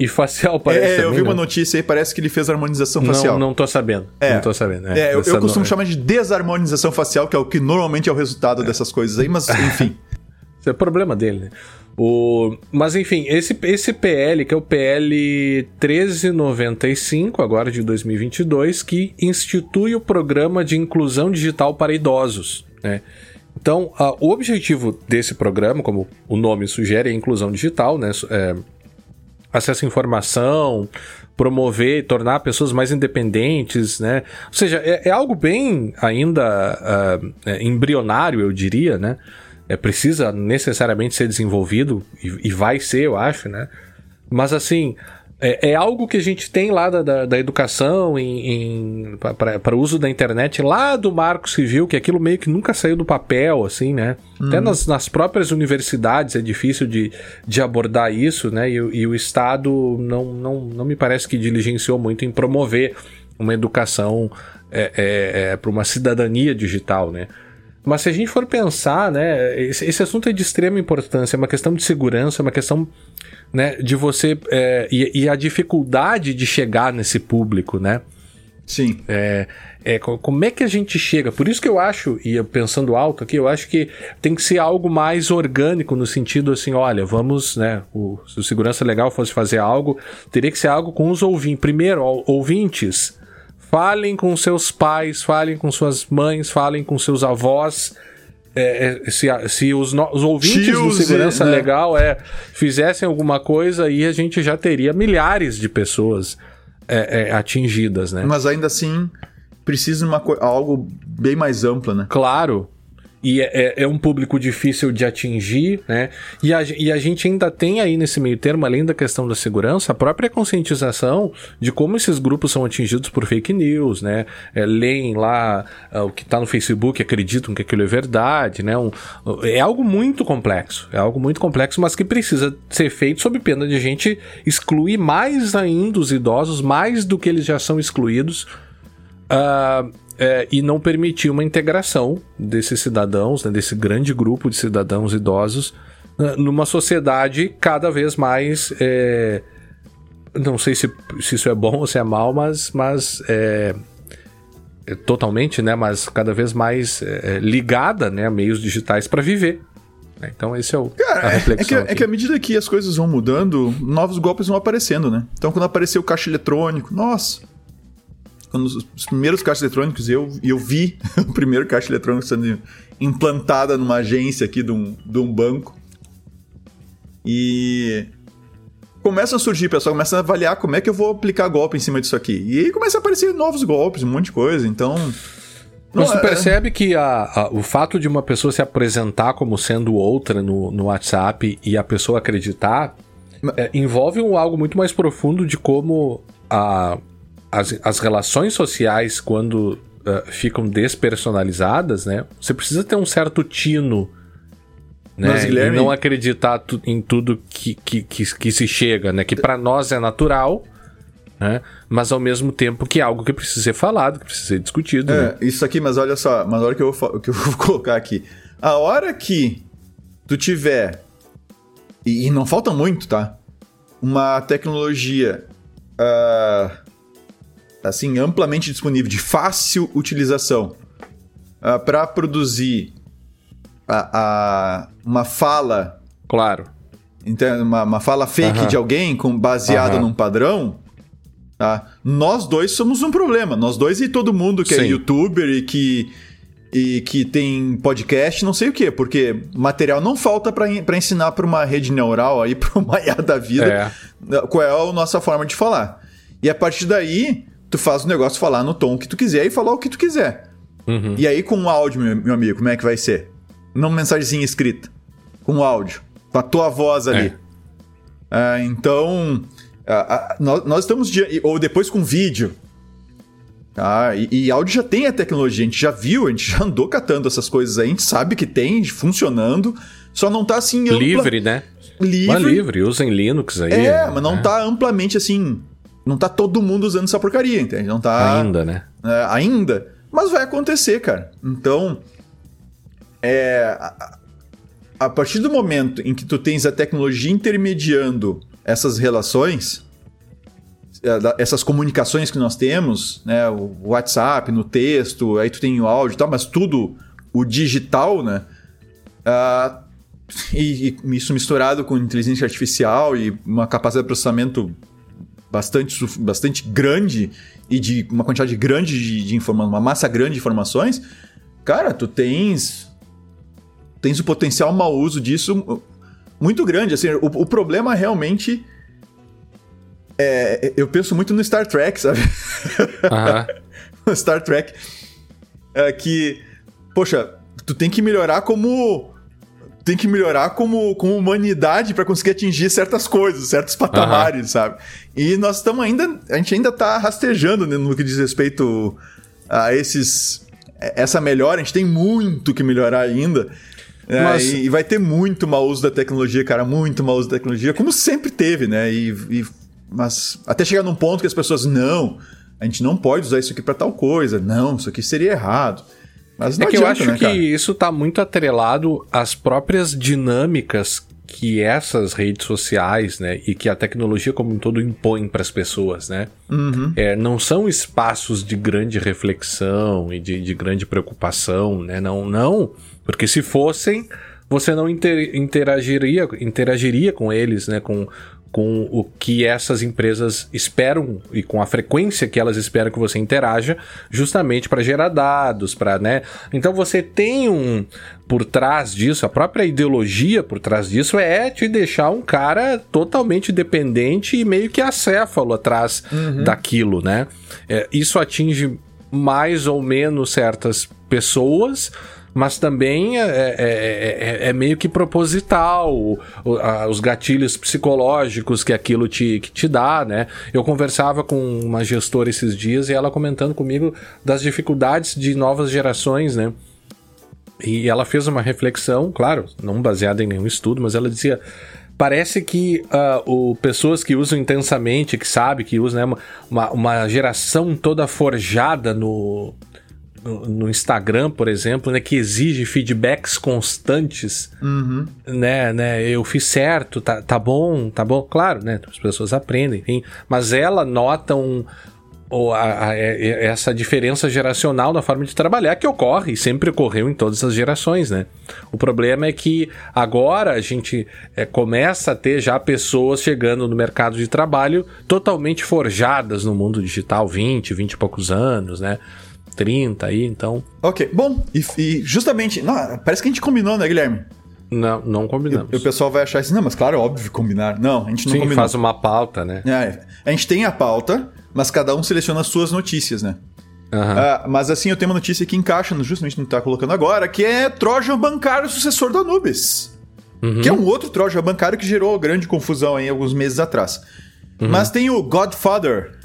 E facial parece. É, também, eu vi uma né? notícia aí, parece que ele fez harmonização facial. Não, não tô sabendo. É. Não tô sabendo. É, é eu, eu costumo chamar de desarmonização facial, que é o que normalmente é o resultado é. dessas coisas aí, mas enfim. Isso é problema dele, né? O... Mas enfim, esse, esse PL, que é o PL 1395, agora de 2022, que institui o programa de inclusão digital para idosos, né? Então, uh, o objetivo desse programa, como o nome sugere, é a inclusão digital, né? É, acesso à informação, promover tornar pessoas mais independentes, né? Ou seja, é, é algo bem ainda uh, embrionário, eu diria, né? É, precisa necessariamente ser desenvolvido, e, e vai ser, eu acho, né? Mas assim, é, é, algo que a gente tem lá da, da, da educação para o uso da internet, lá do Marco Civil, que aquilo meio que nunca saiu do papel, assim, né? Uhum. Até nas, nas próprias universidades é difícil de, de abordar isso, né? E, e o Estado não, não, não me parece que diligenciou muito em promover uma educação é, é, é para uma cidadania digital, né? Mas se a gente for pensar, né, esse, esse assunto é de extrema importância, é uma questão de segurança, é uma questão né, de você. É, e, e, a dificuldade de chegar nesse público, né? Sim. É, é, como é que a gente chega? Por isso que eu acho, e pensando alto aqui, eu acho que tem que ser algo mais orgânico, no sentido assim, olha, vamos, né? O, se o Segurança Legal fosse fazer algo, teria que ser algo com os ouvintes. Primeiro, ouvintes, falem com seus pais, falem com suas mães, falem com seus avós é, é, se, se os, no, os ouvintes Tios, do Segurança né? Legal é, fizessem alguma coisa, aí a gente já teria milhares de pessoas é, é, atingidas, né? Mas ainda assim, precisa de uma, algo bem mais amplo, né? Claro, e é, é, é, um público difícil de atingir, né? E a, e a gente ainda tem aí nesse meio termo, além da questão da segurança, a própria conscientização de como esses grupos são atingidos por fake news, né? É, leem lá uh, o que está no Facebook, acreditam que aquilo é verdade, né? Um, é algo muito complexo, é algo muito complexo, mas que precisa ser feito sob pena de a gente excluir mais ainda os idosos, mais do que eles já são excluídos. Uh, é, e não permitir uma integração desses cidadãos, né, desse grande grupo de cidadãos idosos, né, numa sociedade cada vez mais. É, não sei se, se, isso é bom ou se é mal, mas, mas é, é totalmente, né? Mas cada vez mais é, é, ligada né, a meios digitais para viver. Né. Então, esse é o Cara, a reflexão. É que, é que à medida que as coisas vão mudando, novos golpes vão aparecendo, né? Então, quando apareceu o caixa eletrônico, nossa, quando os primeiros caixas eletrônicos, eu, eu vi o primeiro caixa eletrônico sendo implantada numa agência aqui de um, de um banco. E começam a surgir, pessoal começa a avaliar como é que eu vou aplicar golpe em cima disso aqui. E aí começa a aparecer novos golpes, um monte de coisa. Então. Mas tu é... percebe que a, a, o fato de uma pessoa se apresentar como sendo outra no, no WhatsApp e a pessoa acreditar é, envolve um, algo muito mais profundo de como a, as, as relações sociais, quando uh, ficam despersonalizadas, né? Você precisa ter um certo tino. Né? Mas, Guilherme... E não acreditar tu, em tudo que, que, que, que, se chega, né? Que para nós é natural, né? Mas ao mesmo tempo que é algo que precisa ser falado, que precisa ser discutido. É, né? isso aqui, mas olha só, mas olha que eu vou, que eu vou colocar aqui. A hora que tu tiver, e, e não falta muito, tá? Uma tecnologia uh, assim amplamente disponível, de fácil utilização, uh, ah, para produzir a, a, uma fala. Claro. Então, uma, uma fala fake uh -huh. de alguém com, baseada uh -huh. num padrão. Tá? Nós dois somos um problema. Nós dois e todo mundo que é Sim. é youtuber e que, e que tem podcast, não sei o quê, porque material não falta para ensinar para uma rede neural aí, para uma IA da vida, é. qual é a nossa forma de falar. E a partir daí, tu faz o negócio falar no tom que tu quiser e falar o que tu quiser. Uhum. E aí, com o áudio, meu, meu, amigo, como é que vai ser? Não mensagenzinha escrita. Com o áudio. Com a tua voz ali. É. Ah, então, nós, nós, estamos. De, ou depois com vídeo. Ah, e, e, áudio já tem a tecnologia, a gente já viu, a gente já andou catando essas coisas aí, a gente sabe que tem funcionando, só não tá assim ampla... Livre, né? Livre. Mas livre, usem Linux aí. É, mas não né? tá amplamente assim. Não tá todo mundo usando essa porcaria, entende? Não tá. Ainda, né? É, ainda. Mas vai acontecer, cara. Então. É. A, a partir do momento em que tu tens a tecnologia intermediando essas relações é, essas comunicações que nós temos, né, o WhatsApp, no texto, aí tu tem o áudio e tal, mas tudo o digital, né? Uh, e, e, isso misturado com inteligência artificial e uma capacidade de processamento bastante, bastante grande e de uma quantidade grande de, de informações, uma massa grande de informações, cara, tu tens tens o potencial mau uso disso muito grande. Assim, o, o problema realmente é, eu penso muito no Star Trek, sabe? no Star Trek. É que, poxa, tu tem que melhorar como. Tem que melhorar como, como humanidade para conseguir atingir certas coisas, certos patamares, sabe? E nós estamos ainda. A gente ainda tá rastejando né, no que diz respeito a esses. Essa melhora, a gente tem muito que melhorar ainda. É, Mas... e, e, vai ter muito mau uso da tecnologia, cara, muito mau uso da tecnologia, como sempre teve, né? E, e mas até chegar num ponto que as pessoas, não, a gente não pode usar isso aqui para tal coisa, não, isso aqui seria errado. Mas não é que adianta, eu acho né, que isso está muito atrelado às próprias dinâmicas que essas redes sociais, né, e que a tecnologia como um todo impõe para as pessoas, né? Uhum. É, não são espaços de grande reflexão e de, de grande preocupação, né? Não, não, porque se fossem, você não inter, interagiria, interagiria com eles, né? Com, com o que essas empresas esperam e com a frequência que elas esperam que você interaja, justamente para gerar dados, para, né? Então você tem um por trás disso, a própria ideologia por trás disso é te deixar um cara totalmente dependente e meio que acéfalo atrás uhum. daquilo, né? É, isso atinge mais ou menos certas pessoas, mas também é, é, é, é, meio que proposital o, a, os gatilhos psicológicos que aquilo te, que te dá, né? Eu conversava com uma gestora esses dias e ela comentando comigo das dificuldades de novas gerações, né? E ela fez uma reflexão, claro, não baseada em nenhum estudo, mas ela dizia parece que uh, o, pessoas que usam intensamente, que sabe que usam, né, uma, uma geração toda forjada no, no, Instagram, por exemplo, né, que exige feedbacks constantes, uhum. né, né, eu fiz certo, tá, tá bom, tá bom, claro, né, as pessoas aprendem, enfim, mas ela nota um, ou a, a, a, essa diferença geracional na forma de trabalhar que ocorre e sempre ocorreu em todas as gerações, né? O problema é que agora a gente é, começa a ter já pessoas chegando no mercado de trabalho totalmente forjadas no mundo digital, 20, 20 e poucos anos, né? 30 aí, então. Ok, bom, e, e justamente. Não, parece que a gente combinou, né, Guilherme? Não, não combinamos. E, o pessoal vai achar assim, não, mas claro, é óbvio combinar. Não, a gente não Sim, combinou. faz uma pauta, né? É, a gente tem a pauta, mas cada um seleciona as suas notícias, né? Uhum. Uh, mas assim, eu tenho uma notícia que encaixa justamente no que tá colocando agora, que é Trojan bancário sucessor da Nubes. Uhum. Que é um outro Trojan bancário que gerou grande confusão aí alguns meses atrás. Uhum. Mas tem o Godfather,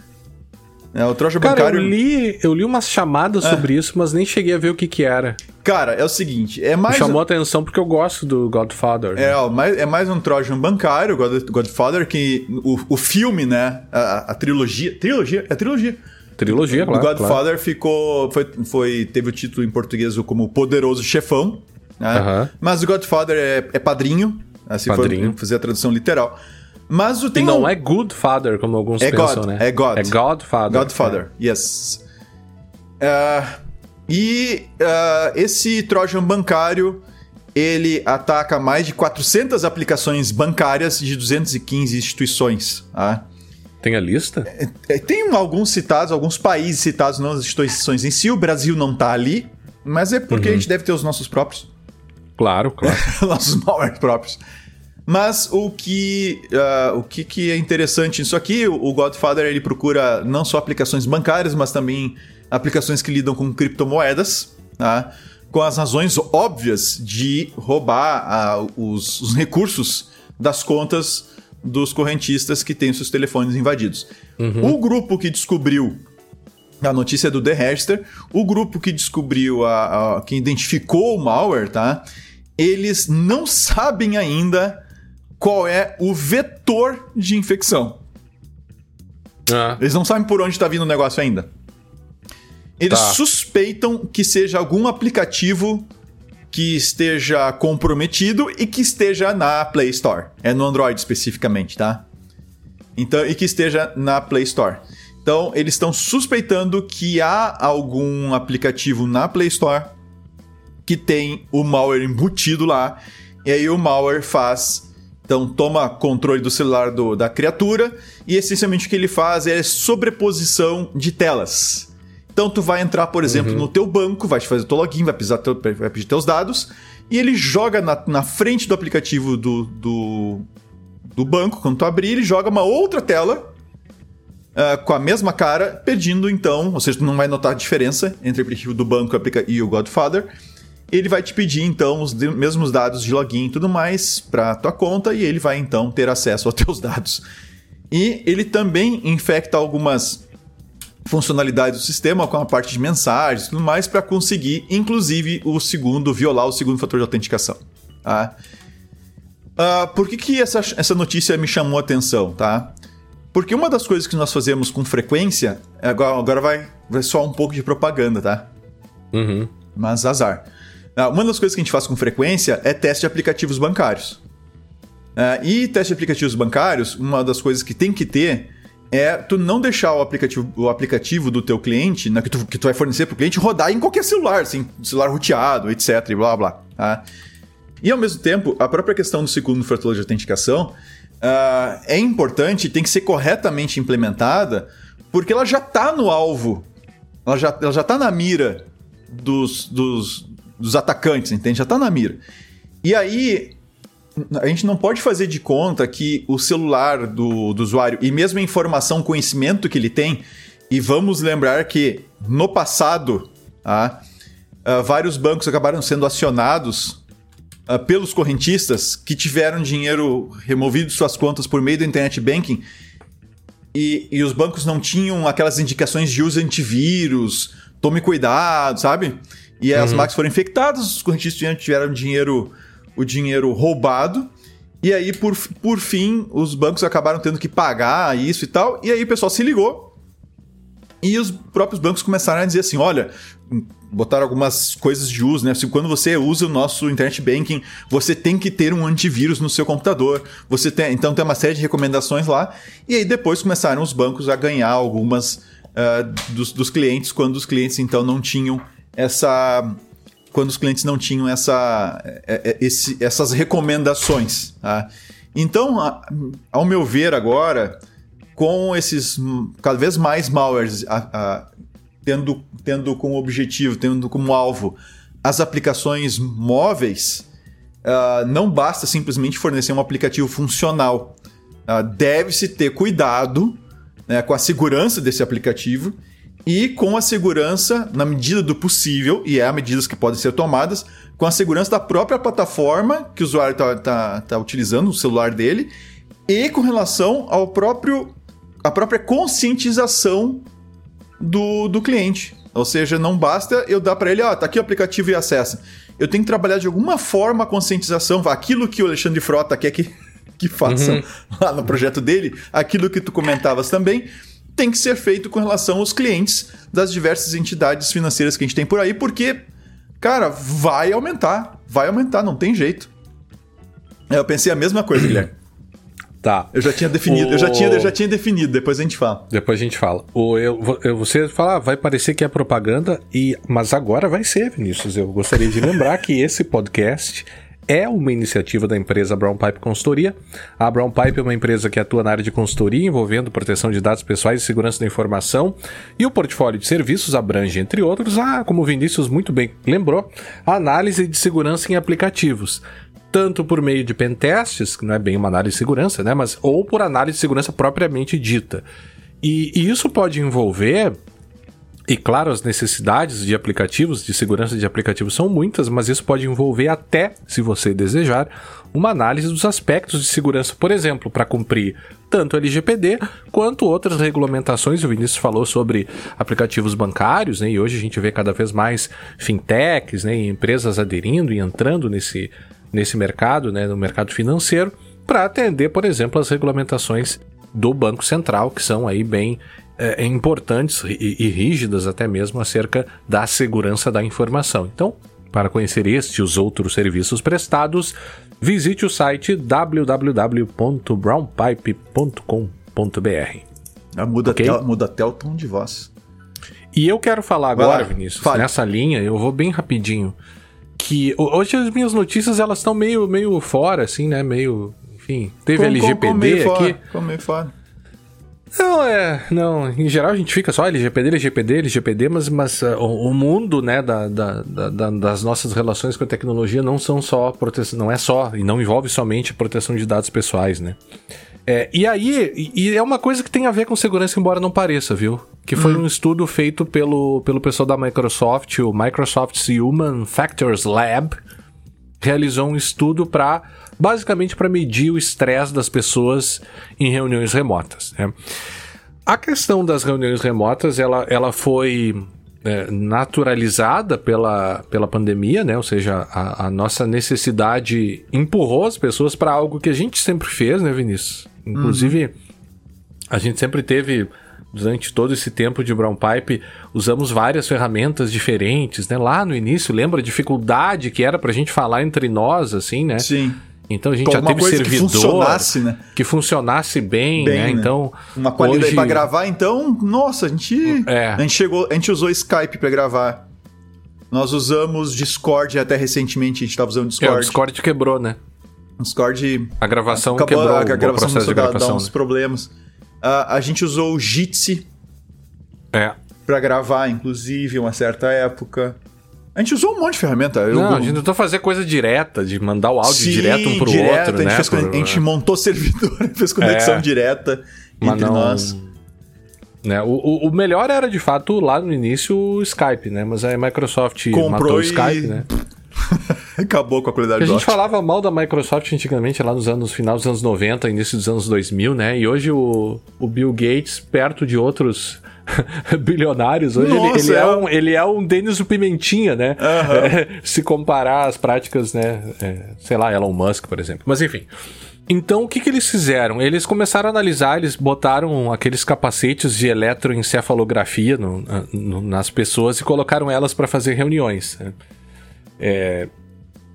é, o Troja Cara, bancário. Eu li, eu li umas chamadas é. sobre isso, mas nem cheguei a ver o que que era. Cara, é o seguinte, é mais. Me chamou a atenção porque eu gosto do Godfather. Né? É, ó, mais, é mais um Trojan bancário, God, Godfather, que o, o filme, né? A, a trilogia. Trilogia? É trilogia. Trilogia, claro. O Godfather claro. ficou. Foi, foi, teve o título em português como Poderoso Chefão. Né? Uh -huh. Mas o Godfather é, é padrinho. Assim padrinho. for fazer a tradução literal. Mas o tem não um... é Good Father, como alguns é pensam, God, né? É God. É Godfather. Godfather, é. yes. Uh, e uh, esse Trojan bancário, ele ataca mais de 400 aplicações bancárias de 215 instituições. Tá? Tem a lista? É, é, tem alguns citados, alguns países citados nas instituições em si. O Brasil não tá ali, mas é porque uhum. a gente deve ter os nossos próprios. Claro, claro. nossos malwares próprios. Mas o que, uh, o que, que é interessante nisso aqui, o Godfather ele procura não só aplicações bancárias, mas também aplicações que lidam com criptomoedas, tá? com as razões óbvias de roubar uh, os, os, recursos das contas dos correntistas que têm seus telefones invadidos. Uhum. O grupo que descobriu a notícia é do The Register, o grupo que descobriu, a, a, que identificou o malware, tá? Eles não sabem ainda qual é o vetor de infecção. Ah. Eles não sabem por onde está vindo o negócio ainda. Eles tá. suspeitam que seja algum aplicativo que esteja comprometido e que esteja na Play Store. É no Android especificamente, tá? Então, e que esteja na Play Store. Então, eles estão suspeitando que há algum aplicativo na Play Store que tem o malware embutido lá. E aí o malware faz então toma controle do celular do, da criatura e essencialmente o que ele faz é sobreposição de telas. Então tu vai entrar, por exemplo, uhum. no teu banco, vai te fazer o teu login, vai, precisar teu, vai pedir teus dados e ele joga na, na frente do aplicativo do, do, do, banco, quando tu abrir, ele joga uma outra tela uh, com a mesma cara, pedindo então, ou seja, tu não vai notar a diferença entre o aplicativo do banco e o Godfather ele vai te pedir então os mesmos dados de login e tudo mais para tua conta e ele vai então ter acesso aos teus dados. E ele também infecta algumas funcionalidades do sistema com a parte de mensagens e tudo mais para conseguir, inclusive, o segundo, violar o segundo fator de autenticação. Tá? Uh, por que, que essa, essa notícia me chamou a atenção, tá? Porque uma das coisas que nós fazemos com frequência, agora, agora vai, vai só um pouco de propaganda, tá? Uhum. Mas azar. Ah, uma das coisas que a gente faz com frequência é teste de aplicativos bancários. Uh, e teste de aplicativos bancários, uma das coisas que tem que ter é tu não deixar o aplicativo, o aplicativo do teu cliente, né, que, tu, que tu vai fornecer para o cliente, rodar em qualquer celular, assim, celular roteado, etc, e blá blá. Tá? E ao mesmo tempo, a própria questão do segundo fator de autenticação uh, é importante, tem que ser corretamente implementada, porque ela já está no alvo, ela já, ela já tá na mira dos, dos, dos atacantes, entende? Já tá na mira. E aí, a gente não pode fazer de conta que o celular do, do usuário e mesmo a informação, conhecimento que ele tem, e vamos lembrar que no passado, tá, uh, vários bancos acabaram sendo acionados uh, pelos correntistas que tiveram dinheiro removido de suas contas por meio do internet banking e, e os bancos não tinham aquelas indicações de uso antivírus, tome cuidado, sabe? E as uhum. máquinas foram infectadas, os correntistas tiveram dinheiro, o dinheiro roubado. E aí, por, por fim, os bancos acabaram tendo que pagar isso e tal. E aí o pessoal se ligou. E os próprios bancos começaram a dizer assim: olha, botaram algumas coisas de uso, né? Assim, quando você usa o nosso internet banking, você tem que ter um antivírus no seu computador. Você tem, então tem uma série de recomendações lá. E aí depois começaram os bancos a ganhar algumas uh, dos, dos clientes, quando os clientes então não tinham essa quando os clientes não tinham essa, é, é, esse, essas recomendações. Tá? Então, ao meu ver agora, com esses cada vez mais malwares a, a, tendo, tendo como objetivo, tendo como alvo as aplicações móveis, uh, não basta simplesmente fornecer um aplicativo funcional. Uh, Deve-se ter cuidado né, com a segurança desse aplicativo e com a segurança, na medida do possível, e há medidas que podem ser tomadas, com a segurança da própria plataforma que o usuário está tá, tá utilizando, o celular dele, e com relação ao próprio a própria conscientização do, do cliente. Ou seja, não basta eu dar para ele, ó, oh, tá aqui o aplicativo e acessa. Eu tenho que trabalhar de alguma forma a conscientização, aquilo que o Alexandre Frota quer que, que façam uhum. lá no projeto dele, aquilo que tu comentavas também, tem que ser feito com relação aos clientes das diversas entidades financeiras que a gente tem por aí, porque, cara, vai aumentar. Vai aumentar, não tem jeito. Eu pensei a mesma coisa, Guilherme. Tá. Eu já tinha definido, o... eu, já tinha, eu já tinha definido, depois a gente fala. Depois a gente fala. O, eu, eu, você fala, ah, vai parecer que é propaganda, e mas agora vai ser, Vinícius. Eu gostaria de lembrar que esse podcast é uma iniciativa da empresa Brown Pipe Consultoria. A Brown Pipe é uma empresa que atua na área de consultoria envolvendo proteção de dados pessoais e segurança da informação, e o portfólio de serviços abrange, entre outros, a, como o Vinícius muito bem lembrou, a análise de segurança em aplicativos tanto por meio de pentestes, que não é bem uma análise de segurança, né? Mas, ou por análise de segurança propriamente dita. E, e isso pode envolver e claro, as necessidades de aplicativos, de segurança de aplicativos são muitas, mas isso pode envolver até, se você desejar, uma análise dos aspectos de segurança, por exemplo, para cumprir tanto LGPD quanto outras regulamentações. O Vinícius falou sobre aplicativos bancários, né? E hoje a gente vê cada vez mais fintechs, né? E empresas aderindo e entrando nesse, nesse mercado, né? No mercado financeiro, para atender, por exemplo, as regulamentações do Banco Central, que são aí bem é, importantes e, e rígidas até mesmo acerca da segurança da informação. Então, para conhecer este e os outros serviços prestados, visite o site www.brownpipe.com.br. Ah, muda, okay? até, muda até o tom de voz. E eu quero falar agora, Vinícius, Fale. nessa linha, eu vou bem rapidinho. Que hoje as minhas notícias elas estão meio, meio fora, assim, né? Meio. Enfim, teve com, LGPD com, com meio aqui. Fora, meio fora. Não, é. Não, em geral a gente fica só LGPD, LGPD, LGPD, mas, mas uh, o, o, mundo, né, da, da, da, das nossas relações com a tecnologia não são só proteção, não é só, e não envolve somente proteção de dados pessoais, né? É, e aí, e, é uma coisa que tem a ver com segurança, embora não pareça, viu? Que foi hum. um estudo feito pelo, pelo pessoal da Microsoft, o Microsoft Human Factors Lab, realizou um estudo para basicamente para medir o estresse das pessoas em reuniões remotas. Né? A questão das reuniões remotas, ela, ela foi é, naturalizada pela, pela pandemia, né? Ou seja, a, a nossa necessidade empurrou as pessoas para algo que a gente sempre fez, né, Vinícius? Inclusive, uhum. a gente sempre teve durante todo esse tempo de Brown Pipe, usamos várias ferramentas diferentes, né? Lá no início, lembra a dificuldade que era pra gente falar entre nós, assim, né? Sim. Então a gente já teve servidor que funcionasse, né? que funcionasse bem, bem né? né? Então uma qualidade hoje... para gravar, então, nossa, a gente é. a gente chegou, a gente usou Skype para gravar. Nós usamos Discord até recentemente, a gente estava usando Discord. É, o Discord quebrou, né? O Discord a gravação acabou, quebrou, a, a gravação começou a dar, uns né? problemas. Uh, a gente usou o Jitsi é. para gravar, inclusive, uma certa época. A gente usou um monte de ferramenta. Eu, não, a gente tentou fazer coisa direta, de mandar o áudio Sim, direto um pro direto, outro, a né? Fez, por... A gente montou servidor, fez conexão é, direta entre não... nós. Né? O, o, melhor era, de fato, lá no início, o Skype, né? Mas a Microsoft Comprou matou o Skype, e... né? Acabou com a qualidade A gente falava mal da Microsoft antigamente, lá nos anos final dos anos 90, início dos anos 2000, né? E hoje o, o Bill Gates, perto de outros bilionários. Hoje Nossa, ele, ele, é, é um, ele é um Denis Pimentinha, né? Uhum. É, se comparar as práticas, né? É, sei lá, Elon Musk, por exemplo. Mas enfim. Então, o que, que eles fizeram? Eles começaram a analisar, eles botaram aqueles capacetes de eletroencefalografia no, no, nas pessoas e colocaram elas para fazer reuniões. Né? É,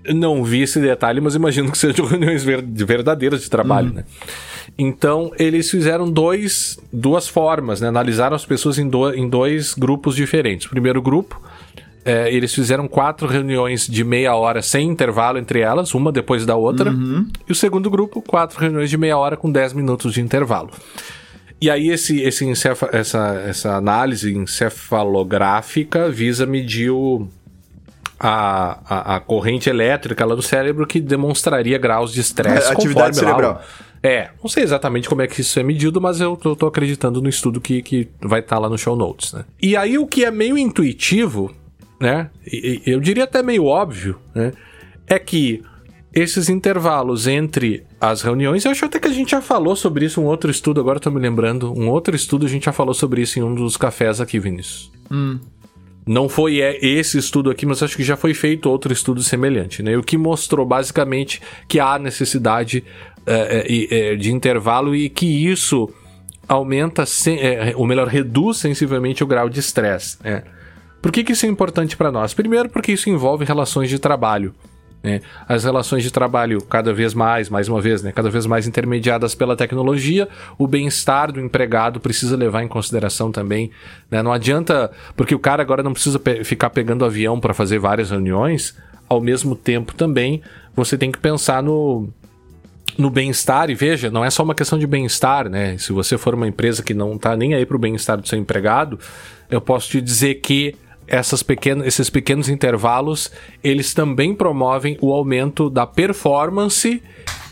não vi esse detalhe, mas imagino que sejam reuniões verdadeiras de trabalho, uhum. né? Então, eles fizeram dois, duas formas, né? Analisaram as pessoas em, do, em dois grupos diferentes. O primeiro grupo, é, eles fizeram quatro reuniões de meia hora sem intervalo entre elas, uma depois da outra. Uhum. E o segundo grupo, quatro reuniões de meia hora com dez minutos de intervalo. E aí, esse, esse essa, essa análise encefalográfica visa medir o, a, a, a, corrente elétrica lá do cérebro que demonstraria graus de estresse. Atividade cerebral. Lá, é, não sei exatamente como é que isso é medido, mas eu tô, tô acreditando no estudo que, que vai estar tá lá no show notes, né? E aí o que é meio intuitivo, né? E, eu diria até meio óbvio, né? É que esses intervalos entre as reuniões, eu acho até que a gente já falou sobre isso, um outro estudo, agora tô me lembrando, um outro estudo a gente já falou sobre isso em um dos cafés aqui, Vinícius. Hum. Não foi é, esse estudo aqui, mas acho que já foi feito outro estudo semelhante, né? O que mostrou basicamente que há necessidade é, é, é, de intervalo e que isso aumenta, é, ou melhor, reduz sensivelmente o grau de estresse. Né? Por que, que isso é importante para nós? Primeiro, porque isso envolve relações de trabalho. Né? As relações de trabalho cada vez mais, mais uma vez, né? cada vez mais intermediadas pela tecnologia, o bem-estar do empregado precisa levar em consideração também. Né? Não adianta, porque o cara agora não precisa pe ficar pegando avião para fazer várias reuniões, ao mesmo tempo também você tem que pensar no, no bem-estar, e veja, não é só uma questão de bem-estar, né? Se você for uma empresa que não está nem aí para o bem-estar do seu empregado, eu posso te dizer que essas pequenas, esses pequenos intervalos, eles também promovem o aumento da performance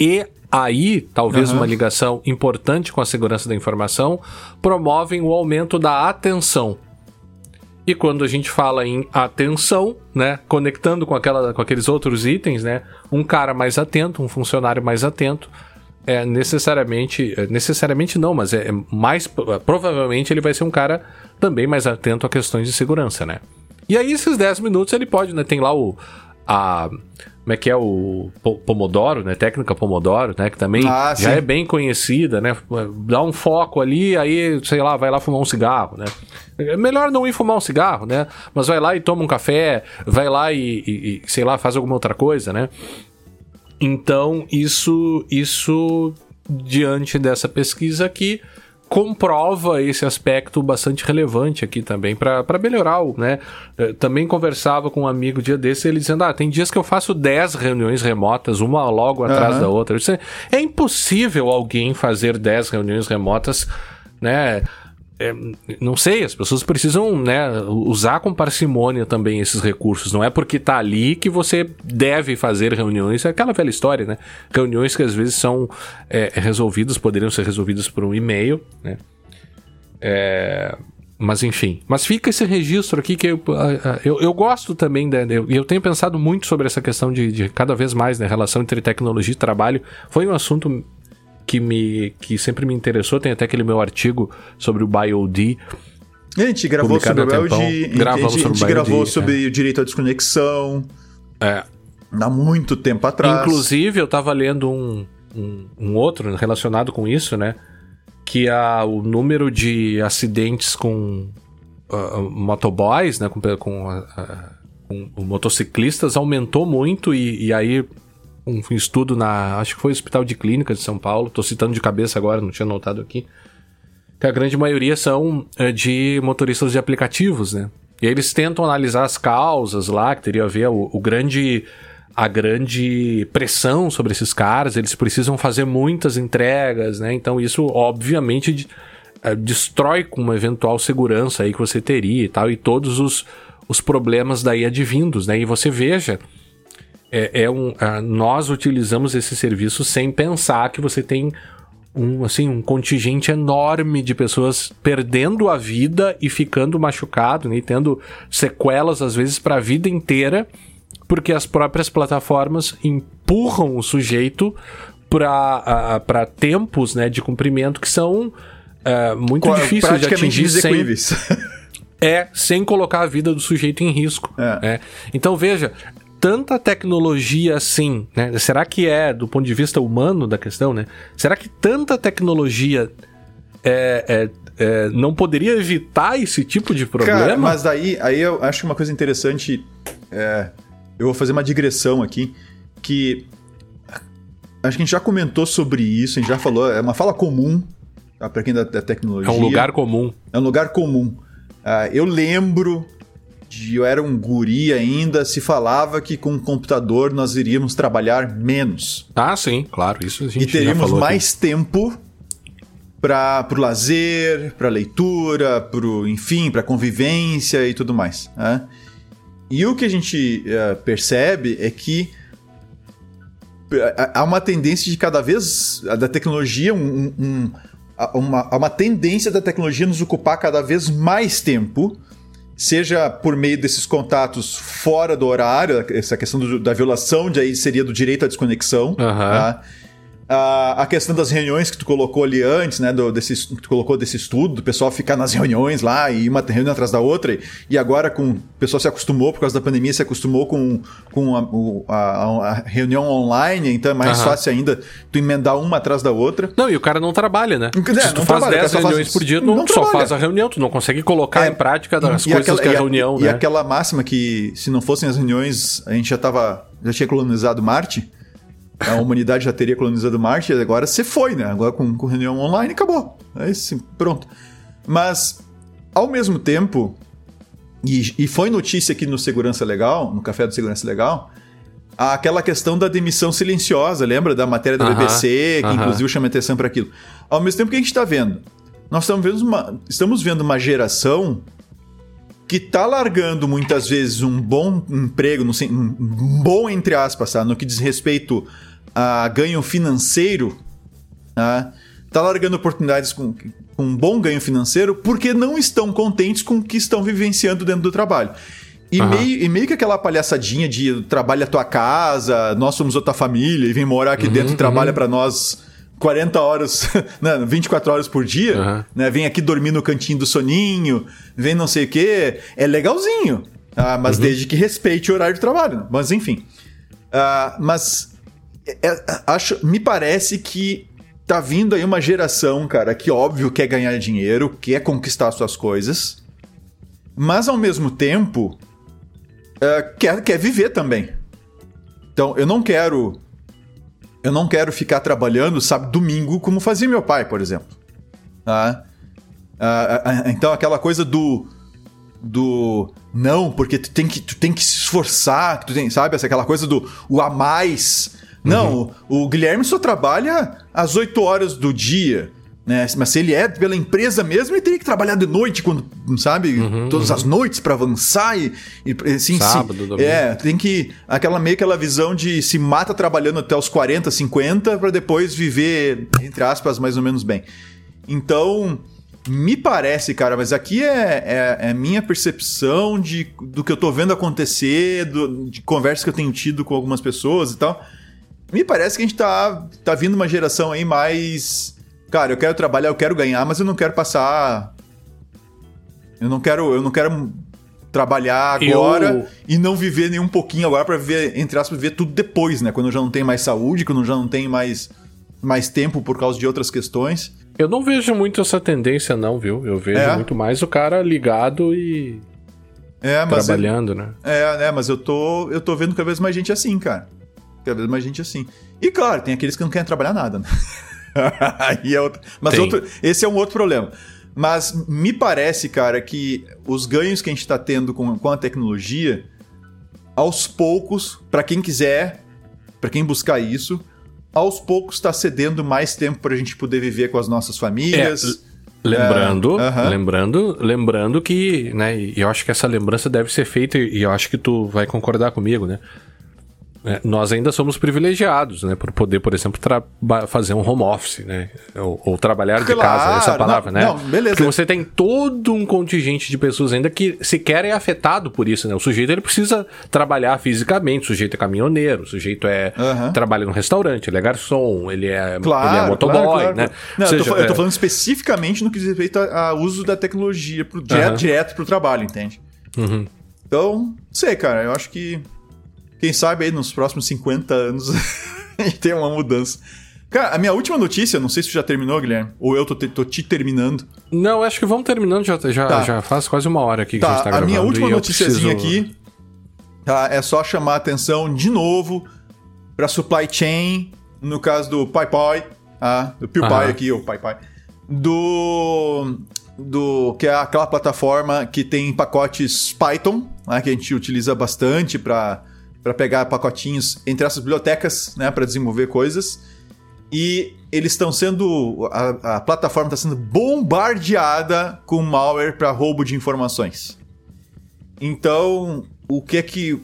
e aí, talvez uhum. uma ligação importante com a segurança da informação, promovem o aumento da atenção. E quando a gente fala em atenção, né, conectando com, aquela, com aqueles outros itens, né, um cara mais atento, um funcionário mais atento, é necessariamente, é, necessariamente não, mas é, é mais provavelmente ele vai ser um cara também mais atento a questões de segurança, né? E aí esses 10 minutos ele pode, né, tem lá o a como é que é o Pomodoro, né? Técnica Pomodoro, né? Que também ah, já é bem conhecida, né? Dá um foco ali, aí, sei lá, vai lá fumar um cigarro, né? É melhor não ir fumar um cigarro, né? Mas vai lá e toma um café, vai lá e, e, e sei lá, faz alguma outra coisa, né? Então, isso, isso diante dessa pesquisa aqui, comprova esse aspecto bastante relevante aqui também para melhorar o, né? Eu também conversava com um amigo dia desse, ele dizendo: "Ah, tem dias que eu faço 10 reuniões remotas, uma logo atrás uhum. da outra". Disse, é impossível alguém fazer 10 reuniões remotas, né? É, não sei, as pessoas precisam né, usar com parcimônia também esses recursos. Não é porque tá ali que você deve fazer reuniões. É aquela velha história, né? Reuniões que às vezes são é, resolvidas, poderiam ser resolvidas por um e-mail, né? É, mas enfim, mas fica esse registro aqui que eu, eu, eu gosto também, e eu, eu, tenho pensado muito sobre essa questão de, de cada vez mais, né, relação entre tecnologia e trabalho. Foi um assunto que me que sempre me interessou. Tem até aquele meu artigo sobre o BioD. A gente gravou sobre o BioD, Gravamos a gente, a gente gravou sobre é. o direito à desconexão. É. Há muito tempo atrás. Inclusive, eu estava lendo um, um, um, outro relacionado com isso, né? Que a, o número de acidentes com uh, motoboys, né? Com, com, uh, com motociclistas aumentou muito e, e aí um estudo na. Acho que foi o Hospital de Clínica de São Paulo, tô citando de cabeça agora, não tinha notado aqui. Que a grande maioria são é, de motoristas de aplicativos, né? E eles tentam analisar as causas lá, que teria a ver o, o grande. a grande pressão sobre esses caras, eles precisam fazer muitas entregas, né? Então isso, obviamente, é, destrói com uma eventual segurança aí que você teria e tal, e todos os, os problemas daí advindos, né? E você veja é, é um, uh, nós utilizamos esse serviço sem pensar que você tem um, assim, um contingente enorme de pessoas perdendo a vida e ficando machucado, né, e tendo sequelas às vezes para a vida inteira, porque as próprias plataformas empurram o sujeito para tempos né, de cumprimento que são uh, muito difíceis de atingir sem, é, sem colocar a vida do sujeito em risco. É. É. Então veja, tanta tecnologia assim, né? Será que é, do ponto de vista humano da questão, né? Será que tanta tecnologia é, é, é, não poderia evitar esse tipo de problema? Cara, mas daí aí eu acho uma coisa interessante. É, eu vou fazer uma digressão aqui. Que acho que a gente já comentou sobre isso, a gente já falou, é uma fala comum tá, para quem da, da, tecnologia. É um lugar comum. É um lugar comum. Uh, eu lembro de eu era um guri ainda, se falava que com o computador nós iríamos trabalhar menos. Ah, sim, claro, isso a gente E teríamos mais aqui. tempo para o lazer, para leitura, para enfim, para convivência e tudo mais. Né? E o que a gente uh, percebe é que eh, há uma tendência de cada vez da tecnologia um, um, uma, uma tendência da tecnologia nos ocupar cada vez mais tempo seja por meio desses contatos fora do horário, essa questão do, da violação de aí seria do direito à desconexão, uhum. tá? A, a questão das reuniões que tu colocou ali antes, né? Do, desse, que tu colocou desse estudo, do pessoal ficar nas reuniões lá e uma reunião atrás da outra. E agora com o pessoal se acostumou, por causa da pandemia, se acostumou com, com a, a, a reunião online, então é mais uhum. fácil ainda tu emendar uma atrás da outra. Não, e o cara não trabalha, né? É, se tu faz 10 reuniões faz... por dia, tu não, não só faz a reunião, tu não consegue colocar é, em prática as coisas aquela, que é a reunião, e, né? E aquela máxima que se não fossem as reuniões, a gente já tava, já tinha colonizado Marte a humanidade já teria colonizado Marte, agora você foi, né? Agora com, com reunião online acabou. É assim, pronto. Mas, ao mesmo tempo, e, e foi notícia aqui no Segurança Legal, no Café do Segurança Legal, aquela questão da demissão silenciosa, lembra da matéria da uh -huh, BBC, que uh -huh. inclusive chama atenção para aquilo. Ao mesmo tempo, que a gente está vendo? Nós estamos vendo uma, estamos vendo uma geração que tá largando muitas vezes um bom emprego, um bom entre aspas, tá? no que diz respeito a ganho financeiro, tá? tá largando oportunidades com, com um bom ganho financeiro porque não estão contentes com o que estão vivenciando dentro do trabalho. E, uhum. meio, e meio que aquela palhaçadinha de trabalha a tua casa, nós somos outra família e vem morar aqui uhum, dentro e trabalha uhum. para nós 40 horas, né, 24 horas por dia, uhum. né? Vem aqui dormir no cantinho do soninho, vem não sei o quê. É legalzinho. Ah, mas uhum. desde que respeite o horário de trabalho. Né? Mas enfim. Ah, mas é, é, acho, me parece que tá vindo aí uma geração, cara, que óbvio quer ganhar dinheiro, quer conquistar suas coisas, mas ao mesmo tempo uh, quer, quer viver também. Então eu não quero eu não quero ficar trabalhando, sabe, domingo, como fazia meu pai, por exemplo. Tá? Ah, então, aquela coisa do. Do. Não, porque tu tem que, tu tem que se esforçar, tu tem, sabe? Aquela coisa do o a mais. Não, uhum. o, Guilherme só trabalha às 8 horas do dia. Né? Mas se ele é pela empresa mesmo, ele teria que trabalhar de noite, quando, sabe? Uhum, Todas uhum. as noites para avançar e, e assim, Sábado, se. É, tem que. Aquela meio aquela visão de se mata trabalhando até os 40, 50, para depois viver, entre aspas, mais ou menos bem. Então. Me parece, cara, mas aqui é, é, é minha percepção de, do que eu tô vendo acontecer, do, de conversas que eu tenho tido com algumas pessoas e tal. Me parece que a gente tá, tá vindo uma geração aí mais cara, eu quero trabalhar, eu quero ganhar, mas eu não quero passar. Eu não quero, eu não quero trabalhar agora eu... e não viver nem um pouquinho agora para viver, entre aspas, viver tudo depois, né? Quando eu já não tenho mais saúde, quando eu já não tenho mais, mais tempo por causa de outras questões. Eu não vejo muito essa tendência, não, viu? Eu vejo é. muito mais o cara ligado e. É, trabalhando, né? É, né? Mas eu tô, eu tô vendo cada vez mais gente assim, cara. Vez mais gente assim. E claro, tem aqueles que não querem trabalhar nada, né? Aí é outro... Mas outro... esse é um outro problema. Mas me parece, cara, que os ganhos que a gente está tendo com, com a tecnologia, aos poucos, para quem quiser, para quem buscar isso, aos poucos está cedendo mais tempo para a gente poder viver com as nossas famílias. É. Lembrando, é, uh -huh. lembrando, lembrando que, né, e eu acho que essa lembrança deve ser feita e eu acho que tu vai concordar comigo, né? É, nós ainda somos privilegiados, né? Por poder, por exemplo, fazer um home office, né? Ou, ou trabalhar claro, de casa, essa palavra, não, né? Não, beleza. Porque você tem todo um contingente de pessoas ainda que sequer é afetado por isso, né? O sujeito ele precisa trabalhar fisicamente, o sujeito é caminhoneiro, o sujeito é uhum. trabalha no restaurante, ele é garçom, ele é, claro, ele é motoboy, claro, claro, né? Não, seja, eu, tô, eu, tô, é falando especificamente no que diz respeito ao uso da tecnologia pro, direto, uhum. direto pro trabalho, entende? Uhum. Então, sei, cara, eu acho que quem sabe aí nos próximos 50 anos a gente tem uma mudança. Cara, a minha última notícia, não sei se já terminou, Guilherme, ou eu tô, te, tô te terminando. Não, acho que vamos terminando, já, já, tá. já faz quase uma hora aqui que tá, a gente tá gravando. A minha última noticiazinha preciso... aqui tá, é só chamar a atenção de novo para supply chain, no caso do PyPy, ah, do PewPie aqui, o PyPy, do do que é aquela plataforma que tem pacotes Python, né, que a gente utiliza bastante para para pegar pacotinhos entre essas bibliotecas, né, para desenvolver coisas. E eles estão sendo. A, a plataforma está sendo bombardeada com malware para roubo de informações. Então, o que é que.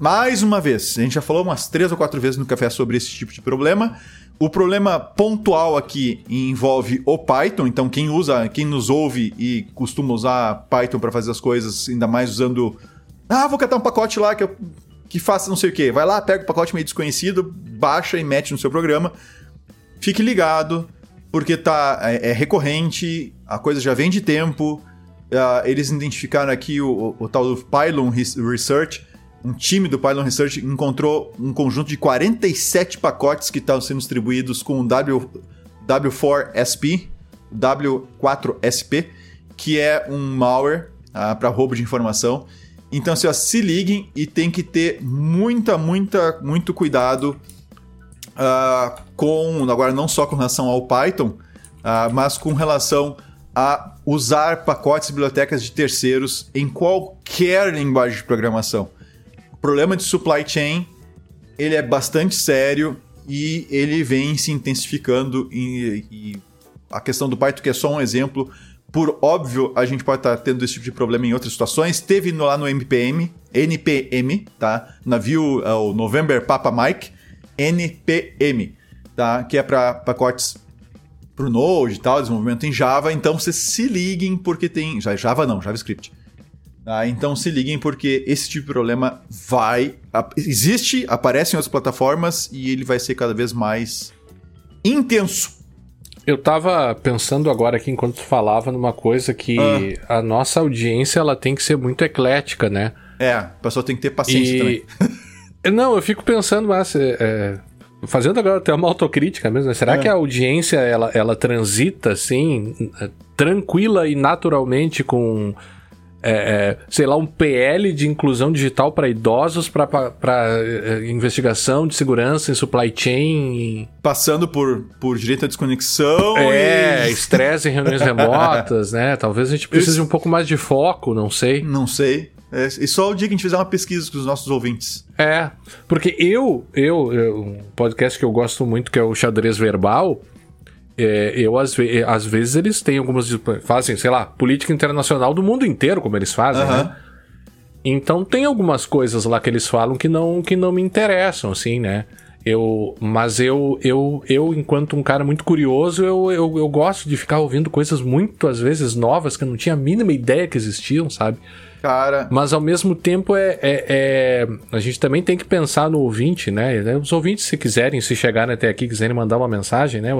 Mais uma vez, a gente já falou umas três ou quatro vezes no café sobre esse tipo de problema. O problema pontual aqui envolve o Python, então quem usa, quem nos ouve e costuma usar Python para fazer as coisas, ainda mais usando. Ah, vou catar um pacote lá que eu que faça não sei o que. Vai lá, pega o pacote meio desconhecido, baixa e mete no seu programa. Fique ligado, porque tá, é, é recorrente, a coisa já vem de tempo. Uh, eles identificaram aqui o, o, o, tal do Pylon Research. Um time do Pylon Research encontrou um conjunto de 47 pacotes que estavam sendo distribuídos com o w, W4SP, W4SP, que é um malware uh, para roubo de informação. Então, assim, ó, se liguem e tem que ter muita, muita, muito cuidado uh, com, agora não só com relação ao Python, uh, mas com relação a usar pacotes e bibliotecas de terceiros em qualquer linguagem de programação. O problema de supply chain ele é bastante sério e ele vem se intensificando e, e a questão do Python que é só um exemplo Por óbvio, a gente pode estar tá tendo esse tipo de problema em outras situações. Teve no, lá no MPM, NPM, tá? Navio, é o November Papa Mike, NPM, tá? Que é para pacotes pro Node e tal, desenvolvimento em Java. Então, vocês se liguem porque tem... Java não, JavaScript. Tá? Então, se liguem porque esse tipo de problema vai... Existe, aparece em outras plataformas e ele vai ser cada vez mais intenso eu tava pensando agora aqui enquanto tu falava numa coisa que ah. a nossa audiência ela tem que ser muito eclética, né? É, a pessoa tem que ter paciência e... também. Não, eu fico pensando, mas é, fazendo agora até uma autocrítica mesmo, né? será é. que a audiência ela, ela transita assim, tranquila e naturalmente com é, é, sei lá, um PL de inclusão digital para idosos, para é, investigação de segurança em supply chain. Passando por, por direito à desconexão. É, estresse e... em reuniões remotas, né? Talvez a gente precise de um pouco mais de foco, não sei. Não sei. É, e só o dia que a gente fizer uma pesquisa com os nossos ouvintes. É, porque eu, eu, eu um podcast que eu gosto muito, que é o Xadrez Verbal, é, eu, às, ve às, vezes, eles têm algumas. Fazem, sei lá, política internacional do mundo inteiro, como eles fazem, uhum. né? Então tem algumas coisas lá que eles falam que não, que não me interessam, assim, né? Eu, mas eu, eu, eu, enquanto um cara muito curioso, eu, eu, eu gosto de ficar ouvindo coisas muito, às vezes, novas que eu não tinha a mínima ideia que existiam, sabe? Cara. Mas ao mesmo tempo é, é, é, a gente também tem que pensar no ouvinte, né? Os ouvintes, se quiserem, se chegarem até aqui, quiserem mandar uma mensagem, né?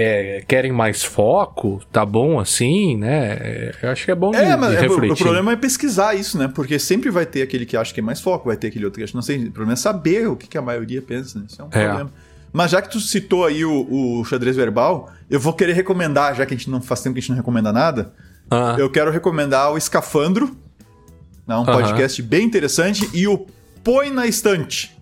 É, querem mais foco, tá bom assim, né? É, eu acho que é bom de, é, mas de é, refletir. O problema é pesquisar isso, né? Porque sempre vai ter aquele que acha que é mais foco, vai ter aquele outro que acha não sei. O problema é saber o que, que a maioria pensa, né? Isso é um é. problema. Mas já que tu citou aí o, o, xadrez verbal, eu vou querer recomendar, já que a gente não faz tempo que a gente não recomenda nada, ah. eu quero recomendar o Escafandro, né? um podcast bem interessante, e o Põe na Estante.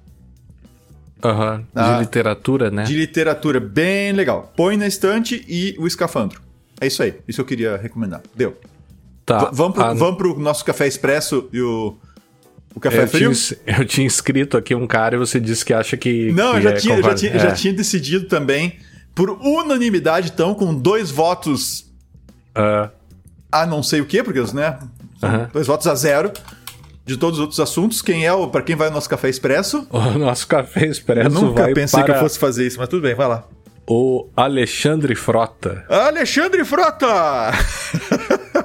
Uhum. De ah, literatura, né? De literatura, bem legal. Põe na estante e o escafandro. É isso aí. Isso eu queria recomendar. Deu. Tá. V vamos, pro, a... vamos pro nosso café expresso e o, o café eu frio? Tinha, eu tinha inscrito aqui um cara e você disse que acha que. Não, que eu, já, é tinha, eu já, tinha, é. já tinha decidido também. Por unanimidade, então, com dois votos. Uh. A não sei o quê, porque, né? Uh -huh. Dois votos a zero de todos os outros assuntos. Quem é o. para quem vai o nosso café expresso? O nosso café expresso. Eu nunca pensei para... que eu fosse fazer isso, mas tudo bem, vai lá. O Alexandre Frota. Alexandre Frota!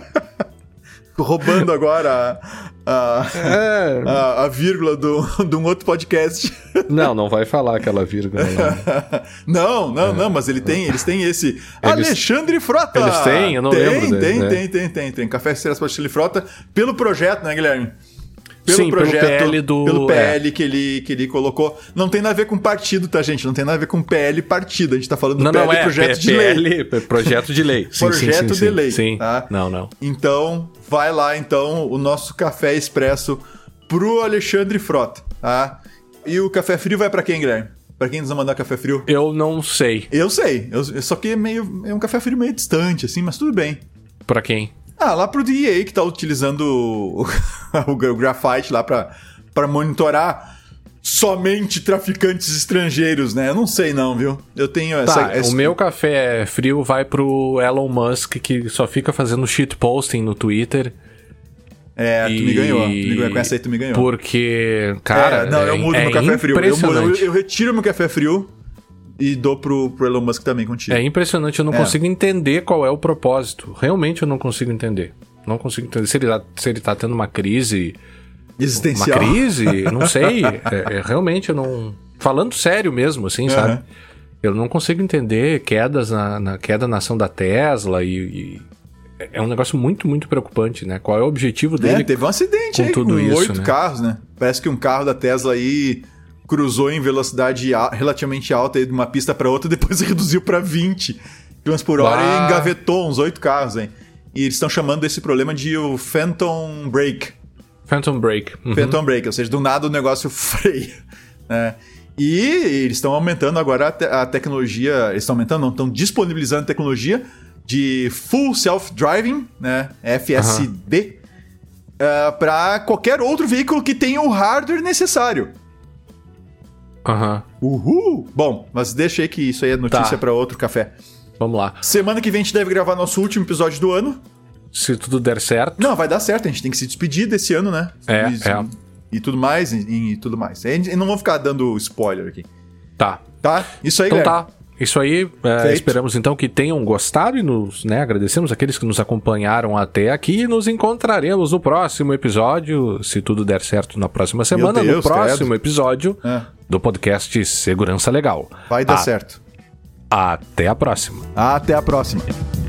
Roubando agora a, a, é. a, a, vírgula do, de um outro podcast. Não, não vai falar aquela vírgula. Não, não, é. não, mas ele tem, eles têm esse. Eles, Alexandre Frota! Eles têm, eu não tem, lembro. Tem, tem, tem, tem, tem, tem. Café Expresso Alexandre Frota pelo projeto, né, Guilherme? Pelo Sim, projeto, pelo PL, do... pelo PL é. que, ele, que ele colocou. Não tem nada a ver com partido, tá, gente? Não tem nada a ver com PL partido. A gente tá falando do não, PL não, é, projeto P de PL, lei. Projeto de lei. Sim, projeto sim, de lei. Sim. Tá? Não, não. Então, vai lá, então, o nosso café expresso pro Alexandre Frota, tá? E o café frio vai para quem, Guilherme? Pra quem nos mandar café frio? Eu não sei. Eu sei. Eu, só que é meio. É um café frio meio distante, assim, mas tudo bem. Pra quem? Ah, lá pro DEA que tá utilizando o, o, Graphite lá pra para monitorar somente traficantes estrangeiros, né? Eu não sei não, viu? Eu tenho essa... Tá, essa... o meu café frio vai pro Elon Musk, que só fica fazendo shitposting no Twitter. É, e... tu me ganhou. Tu me ganhou. Com essa aí tu me ganhou. Porque, cara. É, não, eu mudo é, meu café frio. Eu, eu, eu, retiro meu café frio e dou pro, pro Elon Musk também contigo. É impressionante, eu não é. consigo entender qual é o propósito. Realmente eu não consigo entender. Não consigo entender. Se ele, tá, se ele tá tendo uma crise Existencial. Uma crise, não sei. é, é, realmente, eu não. Falando sério mesmo, assim, uhum. sabe? Eu não consigo entender quedas na, na queda na ação da Tesla e, e, é um negócio muito, muito preocupante, né? Qual é o objetivo dele? É, teve um acidente com aí tudo com oito né? carros, né? Parece que um carro da Tesla aí cruzou em velocidade relativamente alta de uma pista para outra, depois reduziu para 20 km por hora ah. e engavetou uns oito carros, hein? E eles estão chamando esse problema de o Phantom Brake. Phantom Break. Uhum. Phantom Break, ou seja, do nada o negócio freia. Né? E eles estão aumentando agora a, te a tecnologia, eles estão aumentando, não, estão disponibilizando tecnologia de Full Self-Driving, né? FSD, uhum. uh, eh, para qualquer outro veículo que tenha o hardware necessário. Aham. Uhum. Uhul! Bom, mas deixa aí que isso aí é notícia tá. para outro café. Vamos lá. Semana que vem a gente deve gravar nosso último episódio do ano. Se tudo der certo. Não, vai dar certo, a gente tem que se despedir desse ano, né? É, e, é. E tudo mais, e, e tudo mais. E não vou ficar dando spoiler aqui. Tá. Tá? Isso aí, Então galera. tá. Isso aí, é, esperamos então que tenham gostado e nos, né, agradecemos aqueles que nos acompanharam até aqui e nos encontraremos no próximo episódio, se tudo der certo na próxima semana, Deus, no próximo credo. episódio É. do podcast Segurança Legal. Vai dar Ah, certo. Até a próxima. Até a próxima.